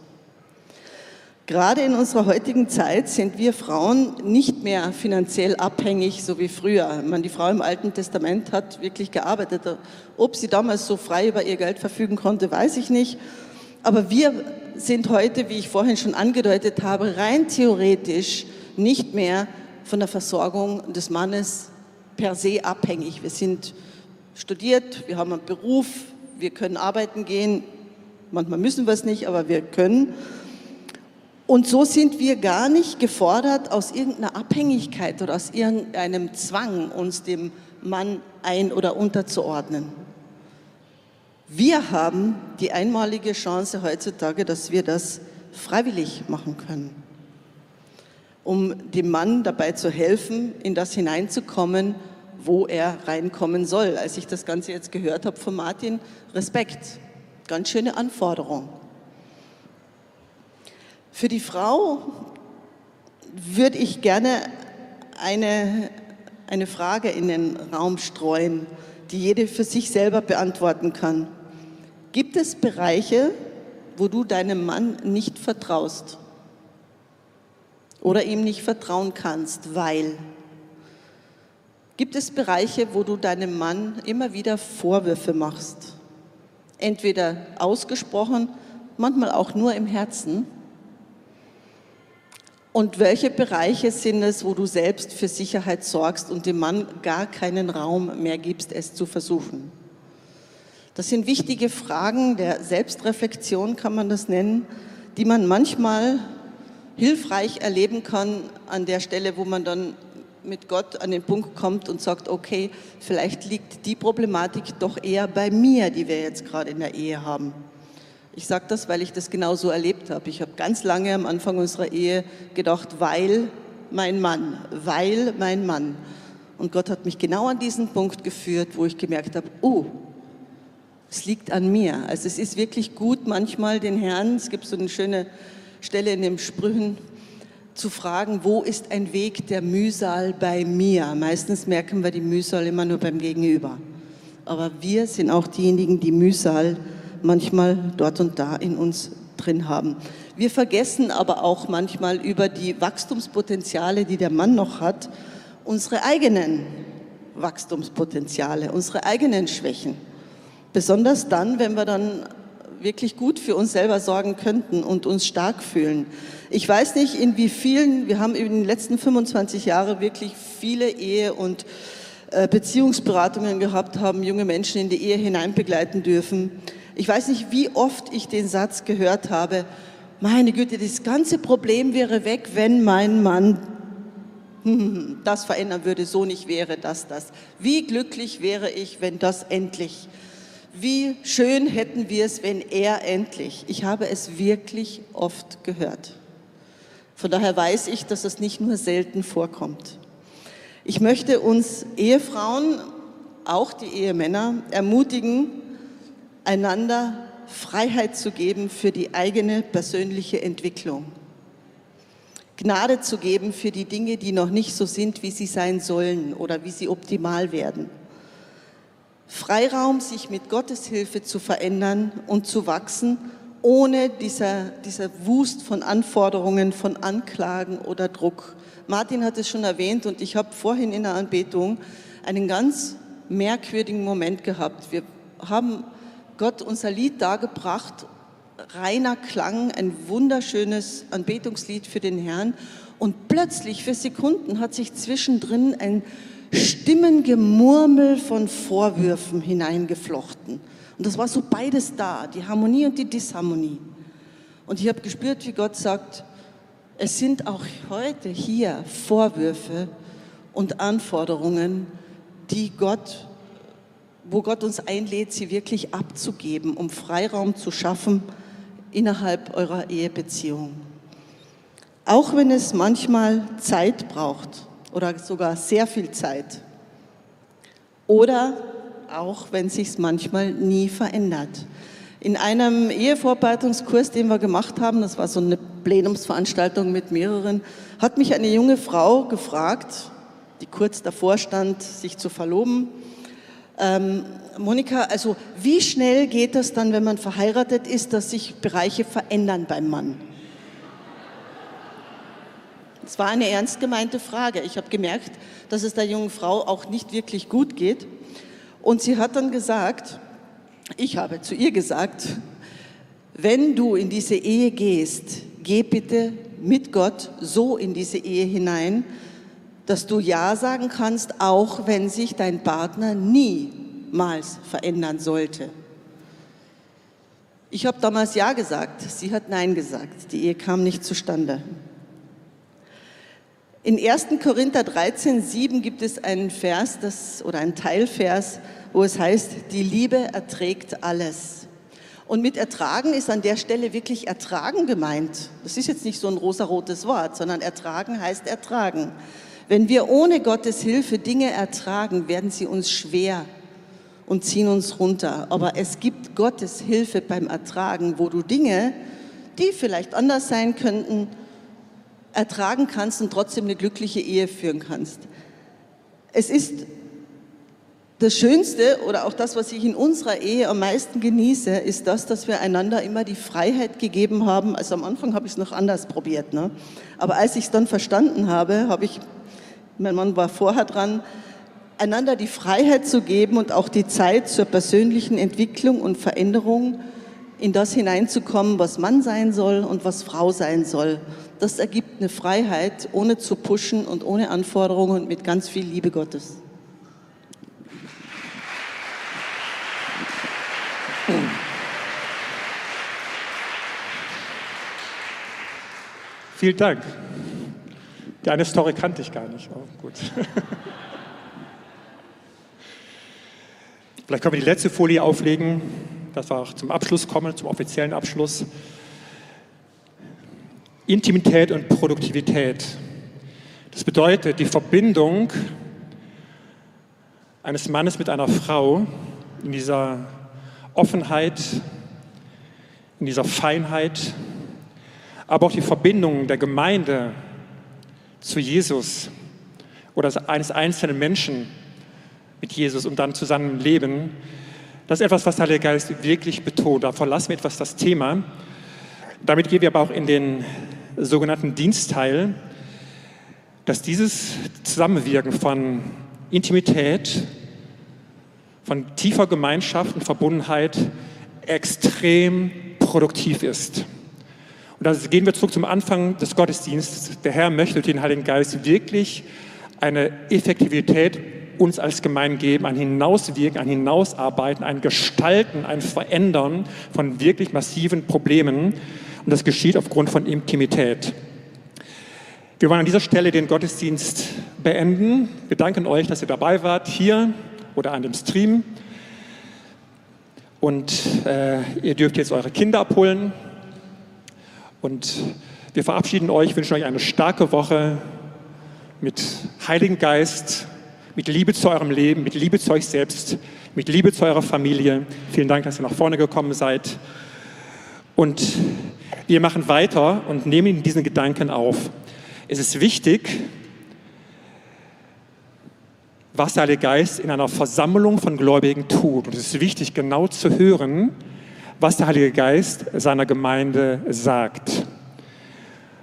B: Gerade in unserer heutigen Zeit sind wir Frauen nicht mehr finanziell abhängig, so wie früher. Man, die Frau im Alten Testament hat wirklich gearbeitet. Ob sie damals so frei über ihr Geld verfügen konnte, weiß ich nicht. Aber wir sind heute, wie ich vorhin schon angedeutet habe, rein theoretisch nicht mehr von der Versorgung des Mannes per se abhängig. Wir sind studiert, wir haben einen Beruf, wir können arbeiten gehen. Manchmal müssen wir es nicht, aber wir können. Und so sind wir gar nicht gefordert, aus irgendeiner Abhängigkeit oder aus irgendeinem Zwang uns dem Mann ein- oder unterzuordnen. Wir haben die einmalige Chance heutzutage, dass wir das freiwillig machen können, um dem Mann dabei zu helfen, in das hineinzukommen, wo er reinkommen soll. Als ich das Ganze jetzt gehört habe von Martin, Respekt, ganz schöne Anforderung. Für die Frau würde ich gerne eine, eine Frage in den Raum streuen, die jede für sich selber beantworten kann. Gibt es Bereiche, wo du deinem Mann nicht vertraust oder ihm nicht vertrauen kannst, weil? Gibt es Bereiche, wo du deinem Mann immer wieder Vorwürfe machst? Entweder ausgesprochen, manchmal auch nur im Herzen und welche Bereiche sind es, wo du selbst für Sicherheit sorgst und dem Mann gar keinen Raum mehr gibst, es zu versuchen? Das sind wichtige Fragen der Selbstreflexion, kann man das nennen, die man manchmal hilfreich erleben kann an der Stelle, wo man dann mit Gott an den Punkt kommt und sagt, okay, vielleicht liegt die Problematik doch eher bei mir, die wir jetzt gerade in der Ehe haben. Ich sage das, weil ich das genauso erlebt habe. Ich habe ganz lange am Anfang unserer Ehe gedacht, weil mein Mann, weil mein Mann. Und Gott hat mich genau an diesen Punkt geführt, wo ich gemerkt habe, oh, es liegt an mir. Also es ist wirklich gut, manchmal den Herrn, es gibt so eine schöne Stelle in den Sprüchen, zu fragen, wo ist ein Weg der Mühsal bei mir? Meistens merken wir die Mühsal immer nur beim Gegenüber. Aber wir sind auch diejenigen, die Mühsal manchmal dort und da in uns drin haben. Wir vergessen aber auch manchmal über die Wachstumspotenziale, die der Mann noch hat, unsere eigenen Wachstumspotenziale, unsere eigenen Schwächen. Besonders dann, wenn wir dann wirklich gut für uns selber sorgen könnten und uns stark fühlen. Ich weiß nicht, in wie vielen, wir haben in den letzten 25 Jahren wirklich viele Ehe- und äh, Beziehungsberatungen gehabt, haben junge Menschen in die Ehe hineinbegleiten dürfen. Ich weiß nicht, wie oft ich den Satz gehört habe, meine Güte, das ganze Problem wäre weg, wenn mein Mann das verändern würde, so nicht wäre das, das. Wie glücklich wäre ich, wenn das endlich. Wie schön hätten wir es, wenn er endlich. Ich habe es wirklich oft gehört. Von daher weiß ich, dass es nicht nur selten vorkommt. Ich möchte uns Ehefrauen, auch die Ehemänner, ermutigen, einander Freiheit zu geben für die eigene persönliche Entwicklung. Gnade zu geben für die Dinge, die noch nicht so sind, wie sie sein sollen oder wie sie optimal werden. Freiraum, sich mit Gottes Hilfe zu verändern und zu wachsen, ohne dieser, dieser Wust von Anforderungen, von Anklagen oder Druck. Martin hat es schon erwähnt und ich habe vorhin in der Anbetung einen ganz merkwürdigen Moment gehabt. Wir haben Gott unser Lied dargebracht, reiner Klang, ein wunderschönes Anbetungslied für den Herrn. Und plötzlich für Sekunden hat sich zwischendrin ein Stimmengemurmel von Vorwürfen hineingeflochten. Und das war so beides da, die Harmonie und die Disharmonie. Und ich habe gespürt, wie Gott sagt, es sind auch heute hier Vorwürfe und Anforderungen, die Gott wo Gott uns einlädt, sie wirklich abzugeben, um Freiraum zu schaffen innerhalb eurer Ehebeziehung. Auch wenn es manchmal Zeit braucht oder sogar sehr viel Zeit. Oder auch wenn sich es manchmal nie verändert. In einem Ehevorbereitungskurs, den wir gemacht haben, das war so eine Plenumsveranstaltung mit mehreren, hat mich eine junge Frau gefragt, die kurz davor stand, sich zu verloben, ähm, Monika, also wie schnell geht das dann, wenn man verheiratet ist, dass sich Bereiche verändern beim Mann? Es war eine ernst gemeinte Frage. Ich habe gemerkt, dass es der jungen Frau auch nicht wirklich gut geht. Und sie hat dann gesagt, ich habe zu ihr gesagt, wenn du in diese Ehe gehst, geh bitte mit Gott so in diese Ehe hinein, dass du Ja sagen kannst, auch wenn sich dein Partner niemals verändern sollte. Ich habe damals Ja gesagt, sie hat Nein gesagt. Die Ehe kam nicht zustande. In 1. Korinther 13, 7 gibt es einen Vers das, oder einen Teilvers, wo es heißt, die Liebe erträgt alles. Und mit ertragen ist an der Stelle wirklich ertragen gemeint. Das ist jetzt nicht so ein rosarotes Wort, sondern ertragen heißt ertragen. Wenn wir ohne Gottes Hilfe Dinge ertragen, werden sie uns schwer und ziehen uns runter. Aber es gibt Gottes Hilfe beim Ertragen, wo du Dinge, die vielleicht anders sein könnten, ertragen kannst und trotzdem eine glückliche Ehe führen kannst. Es ist das Schönste oder auch das, was ich in unserer Ehe am meisten genieße, ist das, dass wir einander immer die Freiheit gegeben haben. Also am Anfang habe ich es noch anders probiert, ne? aber als ich es dann verstanden habe, habe ich mein Mann war vorher dran, einander die Freiheit zu geben und auch die Zeit zur persönlichen Entwicklung und Veränderung in das hineinzukommen, was Mann sein soll und was Frau sein soll. Das ergibt eine Freiheit, ohne zu pushen und ohne Anforderungen und mit ganz viel Liebe Gottes.
A: Vielen Dank. Die eine Story kannte ich gar nicht. Oh, gut. Vielleicht können wir die letzte Folie auflegen, dass wir auch zum Abschluss kommen, zum offiziellen Abschluss. Intimität und Produktivität. Das bedeutet die Verbindung eines Mannes mit einer Frau in dieser Offenheit, in dieser Feinheit, aber auch die Verbindung der Gemeinde zu Jesus oder eines einzelnen Menschen mit Jesus und dann zusammen leben, das ist etwas, was der Heilige Geist wirklich betont. Da verlassen wir etwas das Thema. Damit gehen wir aber auch in den sogenannten Dienstteil, dass dieses Zusammenwirken von Intimität, von tiefer Gemeinschaft und Verbundenheit extrem produktiv ist. Und da gehen wir zurück zum Anfang des Gottesdienstes. Der Herr möchte den Heiligen Geist wirklich eine Effektivität uns als Gemeinde geben, ein Hinauswirken, ein Hinausarbeiten, ein Gestalten, ein Verändern von wirklich massiven Problemen. Und das geschieht aufgrund von Intimität. Wir wollen an dieser Stelle den Gottesdienst beenden. Wir danken euch, dass ihr dabei wart, hier oder an dem Stream. Und äh, ihr dürft jetzt eure Kinder abholen. Und wir verabschieden euch, wünschen euch eine starke Woche mit Heiligen Geist, mit Liebe zu eurem Leben, mit Liebe zu euch selbst, mit Liebe zu eurer Familie. Vielen Dank, dass ihr nach vorne gekommen seid. Und wir machen weiter und nehmen diesen Gedanken auf. Es ist wichtig, was der Heilige Geist in einer Versammlung von Gläubigen tut. Und es ist wichtig, genau zu hören, was der Heilige Geist seiner Gemeinde sagt.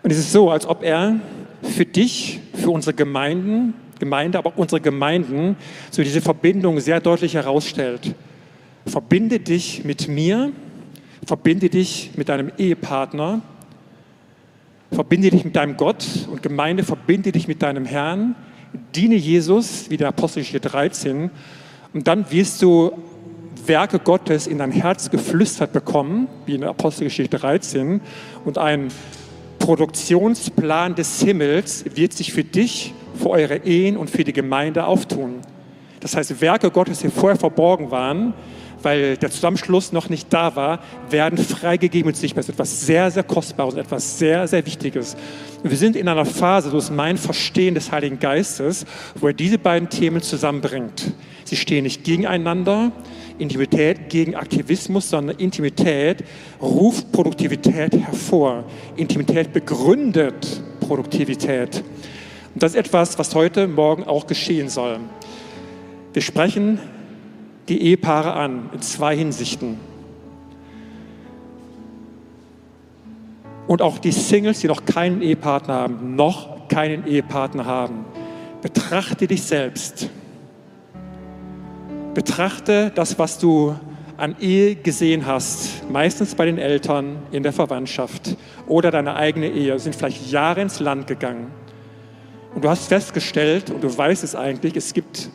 A: Und es ist so, als ob er für dich, für unsere Gemeinden, Gemeinde, aber auch unsere Gemeinden, so diese Verbindung sehr deutlich herausstellt. Verbinde dich mit mir, verbinde dich mit deinem Ehepartner, verbinde dich mit deinem Gott. Und Gemeinde, verbinde dich mit deinem Herrn, diene Jesus, wie der Apostelgeschichte 13, und dann wirst du Werke Gottes in dein Herz geflüstert bekommen, wie in der Apostelgeschichte 13, und ein Produktionsplan des Himmels wird sich für dich, für eure Ehen und für die Gemeinde auftun. Das heißt, Werke Gottes, die vorher verborgen waren, weil der Zusammenschluss noch nicht da war, werden freigegeben und sichtbar. Das ist etwas sehr, sehr Kostbares, etwas sehr, sehr Wichtiges. wir sind in einer Phase, so ist mein Verstehen des Heiligen Geistes, wo er diese beiden Themen zusammenbringt. Sie stehen nicht gegeneinander, Intimität gegen Aktivismus, sondern Intimität ruft Produktivität hervor. Intimität begründet Produktivität. Und das ist etwas, was heute Morgen auch geschehen soll. Wir sprechen die Ehepaare an in zwei Hinsichten. Und auch die Singles, die noch keinen Ehepartner haben, noch keinen Ehepartner haben. Betrachte dich selbst. Betrachte das, was du an Ehe gesehen hast, meistens bei den Eltern, in der Verwandtschaft oder deine eigene Ehe, sind vielleicht Jahre ins Land gegangen. Und du hast festgestellt, und du weißt es eigentlich, es gibt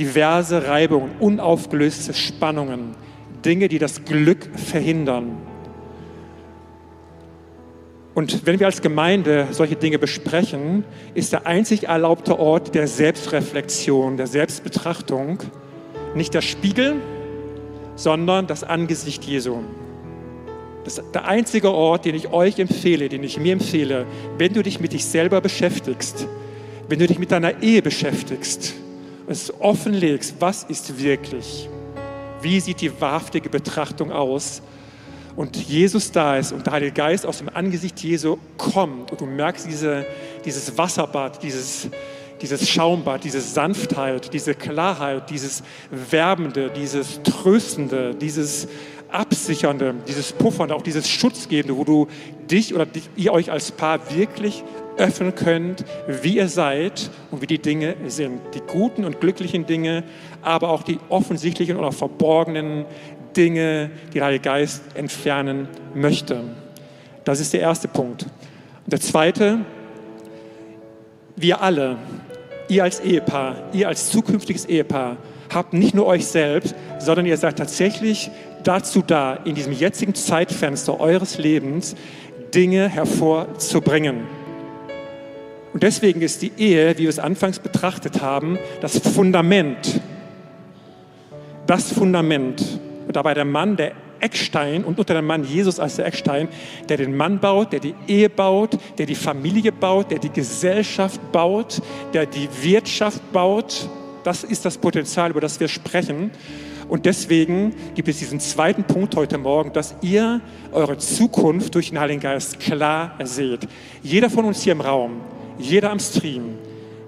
A: diverse Reibungen, unaufgelöste Spannungen, Dinge, die das Glück verhindern. Und wenn wir als Gemeinde solche Dinge besprechen, ist der einzig erlaubte Ort der Selbstreflexion, der Selbstbetrachtung nicht der Spiegel, sondern das Angesicht Jesu. Das ist der einzige Ort, den ich euch empfehle, den ich mir empfehle, wenn du dich mit dich selber beschäftigst, wenn du dich mit deiner Ehe beschäftigst es offenlegst, was ist wirklich, wie sieht die wahrhaftige Betrachtung aus? Und Jesus da ist und der Heilige Geist aus dem Angesicht Jesu kommt und du merkst diese, dieses Wasserbad, dieses, dieses Schaumbad, diese Sanftheit, diese Klarheit, dieses Werbende, dieses Tröstende, dieses Absichernde, dieses Puffernde, auch dieses Schutzgebende, wo du dich oder dich, ihr euch als Paar wirklich öffnen könnt, wie ihr seid und wie die Dinge sind. Die guten und glücklichen Dinge, aber auch die offensichtlichen oder verborgenen Dinge, die der Geist entfernen möchte. Das ist der erste Punkt. Und der zweite, wir alle, ihr als Ehepaar, ihr als zukünftiges Ehepaar, habt nicht nur euch selbst, sondern ihr seid tatsächlich dazu da, in diesem jetzigen Zeitfenster eures Lebens Dinge hervorzubringen. Und deswegen ist die Ehe, wie wir es anfangs betrachtet haben, das Fundament. Das Fundament. Und dabei der Mann, der Eckstein und unter dem Mann Jesus als der Eckstein, der den Mann baut, der die Ehe baut, der die Familie baut, der die Gesellschaft baut, der die Wirtschaft baut. Das ist das Potenzial, über das wir sprechen. Und deswegen gibt es diesen zweiten Punkt heute Morgen, dass ihr eure Zukunft durch den Heiligen Geist klar seht. Jeder von uns hier im Raum, jeder am Stream,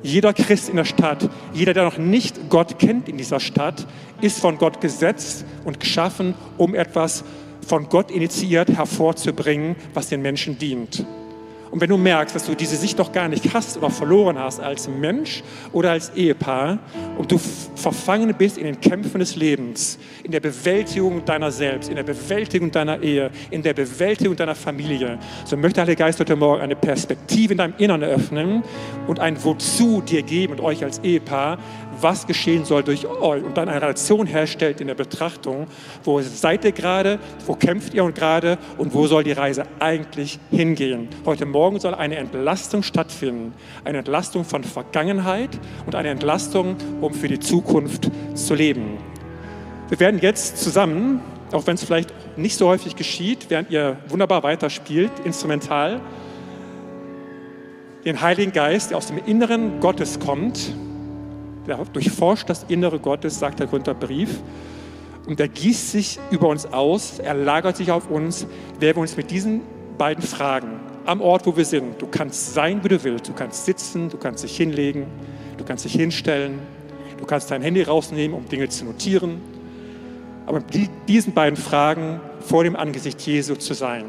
A: jeder Christ in der Stadt, jeder, der noch nicht Gott kennt in dieser Stadt, ist von Gott gesetzt und geschaffen, um etwas von Gott initiiert hervorzubringen, was den Menschen dient. Und wenn du merkst, dass du diese Sicht doch gar nicht hast oder verloren hast als Mensch oder als Ehepaar und du verfangen bist in den Kämpfen des Lebens, in der Bewältigung deiner selbst, in der Bewältigung deiner Ehe, in der Bewältigung deiner Familie, so möchte der Heilige Geist heute Morgen eine Perspektive in deinem Innern eröffnen und ein Wozu dir geben und euch als Ehepaar, was geschehen soll durch euch und dann eine Relation herstellt in der Betrachtung, wo seid ihr gerade, wo kämpft ihr und gerade und wo soll die Reise eigentlich hingehen. Heute Morgen soll eine Entlastung stattfinden, eine Entlastung von Vergangenheit und eine Entlastung, um für die Zukunft zu leben. Wir werden jetzt zusammen, auch wenn es vielleicht nicht so häufig geschieht, während ihr wunderbar weiterspielt, instrumental, den Heiligen Geist, der aus dem Inneren Gottes kommt, durchforscht das Innere Gottes, sagt der Gründerbrief. Und er gießt sich über uns aus, er lagert sich auf uns, werden wir uns mit diesen beiden Fragen am Ort, wo wir sind. Du kannst sein, wie du willst. Du kannst sitzen, du kannst dich hinlegen, du kannst dich hinstellen, du kannst dein Handy rausnehmen, um Dinge zu notieren. Aber die, diesen beiden Fragen vor dem Angesicht Jesu zu sein.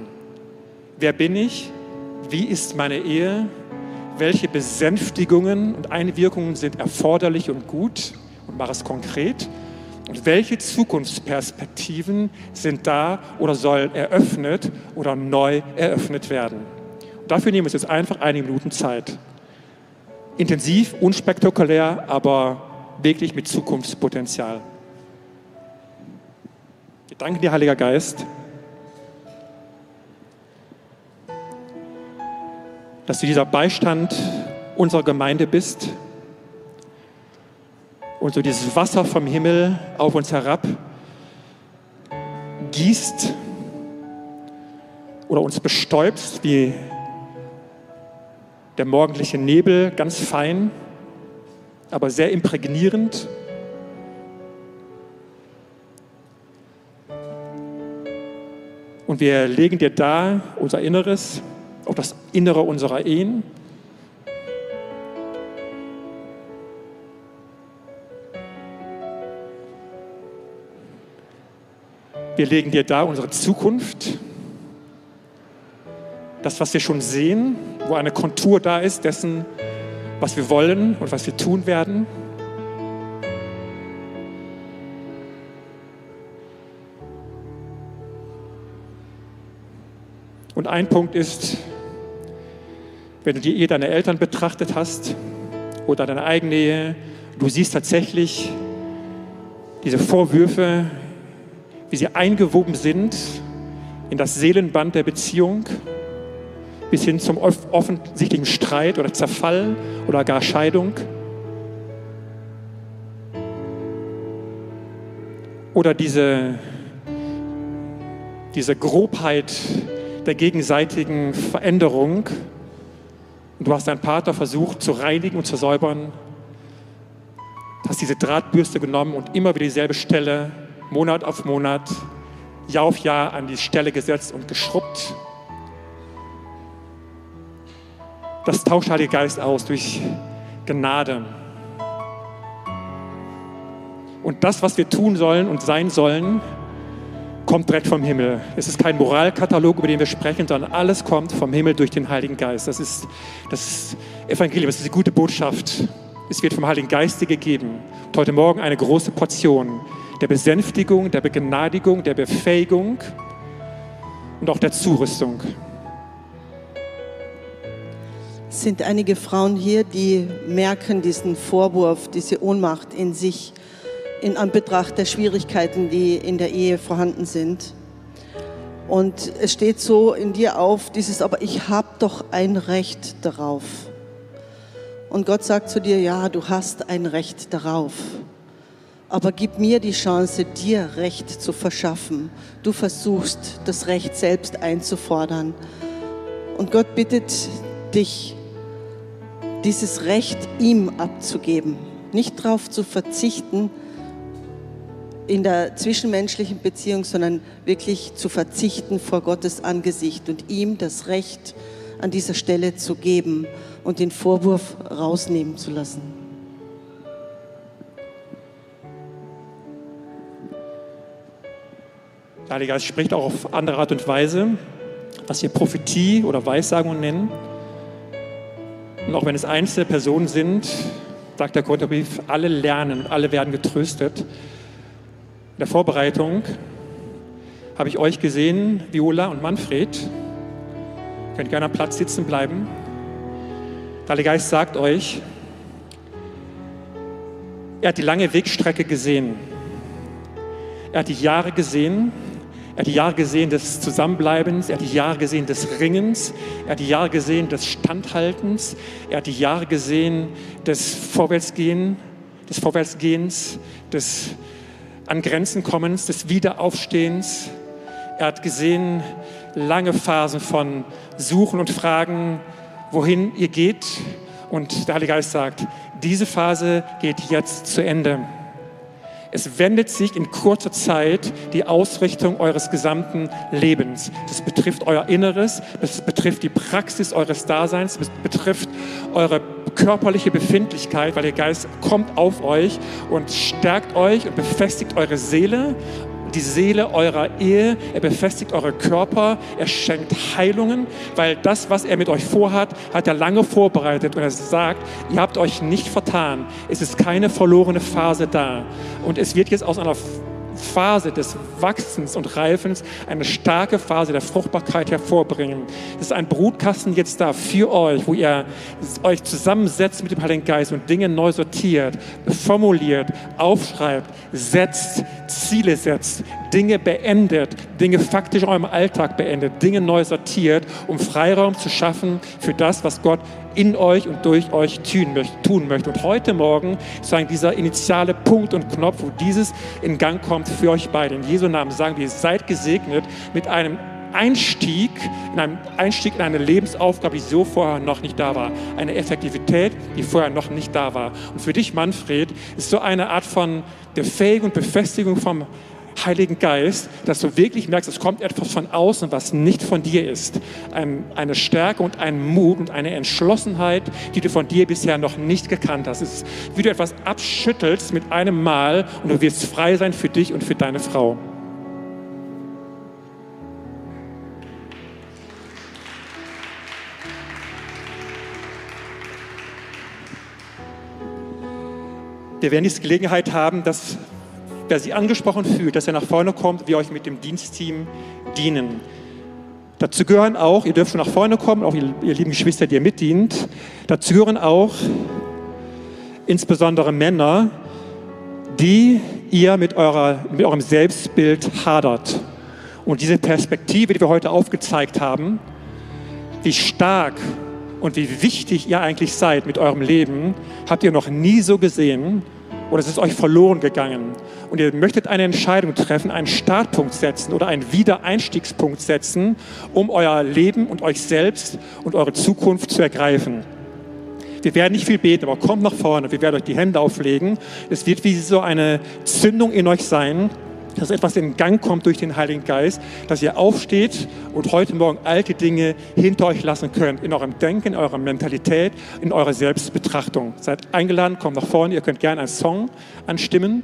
A: Wer bin ich? Wie ist meine Ehe? Welche Besänftigungen und Einwirkungen sind erforderlich und gut und mache es konkret und welche Zukunftsperspektiven sind da oder sollen eröffnet oder neu eröffnet werden. Und dafür nehmen wir uns jetzt einfach einige Minuten Zeit. Intensiv, unspektakulär, aber wirklich mit Zukunftspotenzial. Wir danken dir, Heiliger Geist. Dass du dieser Beistand unserer Gemeinde bist und so dieses Wasser vom Himmel auf uns herab gießt oder uns bestäubst wie der morgendliche Nebel, ganz fein, aber sehr imprägnierend. Und wir legen dir da unser Inneres auch das Innere unserer Ehen. Wir legen dir da unsere Zukunft. das, was wir schon sehen, wo eine Kontur da ist dessen, was wir wollen und was wir tun werden. Und ein Punkt ist, wenn du die Ehe deiner Eltern betrachtet hast oder deine eigene Ehe, du siehst tatsächlich diese Vorwürfe, wie sie eingewoben sind in das Seelenband der Beziehung bis hin zum offensichtlichen Streit oder Zerfall oder gar Scheidung. Oder diese, diese Grobheit der gegenseitigen Veränderung. Und du hast deinen Partner versucht zu reinigen und zu säubern, hast diese Drahtbürste genommen und immer wieder dieselbe Stelle, Monat auf Monat, Jahr auf Jahr an die Stelle gesetzt und geschrubbt Das tauscht Heilige Geist aus durch Gnade. Und das, was wir tun sollen und sein sollen, kommt direkt vom Himmel. Es ist kein Moralkatalog, über den wir sprechen, sondern alles kommt vom Himmel durch den Heiligen Geist. Das ist das Evangelium, das ist die gute Botschaft. Es wird vom Heiligen Geist dir gegeben. Und heute Morgen eine große Portion der Besänftigung, der Begnadigung, der Befähigung und auch der Zurüstung
B: sind einige Frauen hier, die merken diesen Vorwurf, diese Ohnmacht in sich in Anbetracht der Schwierigkeiten, die in der Ehe vorhanden sind. Und es steht so in dir auf, dieses, aber ich habe doch ein Recht darauf. Und Gott sagt zu dir, ja, du hast ein Recht darauf. Aber gib mir die Chance, dir Recht zu verschaffen. Du versuchst, das Recht selbst einzufordern. Und Gott bittet dich, dieses Recht ihm abzugeben, nicht darauf zu verzichten in der zwischenmenschlichen Beziehung, sondern wirklich zu verzichten vor Gottes Angesicht und ihm das Recht an dieser Stelle zu geben und den Vorwurf rausnehmen zu lassen.
A: Der Heilige Geist spricht auch auf andere Art und Weise, was wir Prophetie oder Weissagung nennen. Und auch wenn es einzelne Personen sind, sagt der Korintherbrief, alle lernen, alle werden getröstet. Der Vorbereitung habe ich euch gesehen, Viola und Manfred. Ihr könnt gerne am Platz sitzen bleiben. Der Heilige Geist sagt euch, er hat die lange Wegstrecke gesehen. Er hat die Jahre gesehen er hat die Jahre gesehen des Zusammenbleibens, er hat die Jahre gesehen des Ringens, er hat die Jahre gesehen des Standhaltens, er hat die Jahre gesehen des Vorwärtsgehen, des Vorwärtsgehens, des an Grenzen kommens, des Wiederaufstehens. Er hat gesehen lange Phasen von Suchen und Fragen, wohin ihr geht. Und der Heilige Geist sagt, diese Phase geht jetzt zu Ende. Es wendet sich in kurzer Zeit die Ausrichtung eures gesamten Lebens. Das betrifft euer Inneres, das betrifft die Praxis eures Daseins, das betrifft eure körperliche Befindlichkeit, weil der Geist kommt auf euch und stärkt euch und befestigt eure Seele. Die Seele eurer Ehe, er befestigt eure Körper, er schenkt Heilungen, weil das, was er mit euch vorhat, hat er lange vorbereitet und er sagt, ihr habt euch nicht vertan, es ist keine verlorene Phase da. Und es wird jetzt aus einer Phase des Wachsens und Reifens eine starke Phase der Fruchtbarkeit hervorbringen. Es ist ein Brutkasten jetzt da für euch, wo ihr euch zusammensetzt mit dem Heiligen Geist und Dinge neu sortiert, formuliert, aufschreibt, setzt, Ziele setzt, Dinge beendet, Dinge faktisch in eurem Alltag beendet, Dinge neu sortiert, um Freiraum zu schaffen für das, was Gott in euch und durch euch tun möchte. Und heute Morgen sagen dieser initiale Punkt und Knopf, wo dieses in Gang kommt für euch beide. In Jesu Namen sagen wir, seid gesegnet mit einem Einstieg, in einem Einstieg in eine Lebensaufgabe, die so vorher noch nicht da war. Eine Effektivität, die vorher noch nicht da war. Und für dich, Manfred, ist so eine Art von Befähigung und Befestigung vom Heiligen Geist, dass du wirklich merkst, es kommt etwas von außen, was nicht von dir ist. Ein, eine Stärke und ein Mut und eine Entschlossenheit, die du von dir bisher noch nicht gekannt hast. Es ist, wie du etwas abschüttelst mit einem Mal und du wirst frei sein für dich und für deine Frau. Wir werden jetzt Gelegenheit haben, dass wer sich angesprochen fühlt, dass er nach vorne kommt, wir euch mit dem Dienstteam dienen. Dazu gehören auch, ihr dürft schon nach vorne kommen, auch ihr, ihr lieben Geschwister, die ihr mitdient. Dazu gehören auch insbesondere Männer, die ihr mit, eurer, mit eurem Selbstbild hadert. Und diese Perspektive, die wir heute aufgezeigt haben, wie stark und wie wichtig ihr eigentlich seid mit eurem Leben, habt ihr noch nie so gesehen oder es ist euch verloren gegangen. Und ihr möchtet eine Entscheidung treffen, einen Startpunkt setzen oder einen Wiedereinstiegspunkt setzen, um euer Leben und euch selbst und eure Zukunft zu ergreifen. Wir werden nicht viel beten, aber kommt nach vorne. Wir werden euch die Hände auflegen. Es wird wie so eine Zündung in euch sein, dass etwas in Gang kommt durch den Heiligen Geist, dass ihr aufsteht und heute Morgen alte Dinge hinter euch lassen könnt, in eurem Denken, in eurer Mentalität, in eurer Selbstbetrachtung. Seid eingeladen, kommt nach vorne, ihr könnt gerne einen Song anstimmen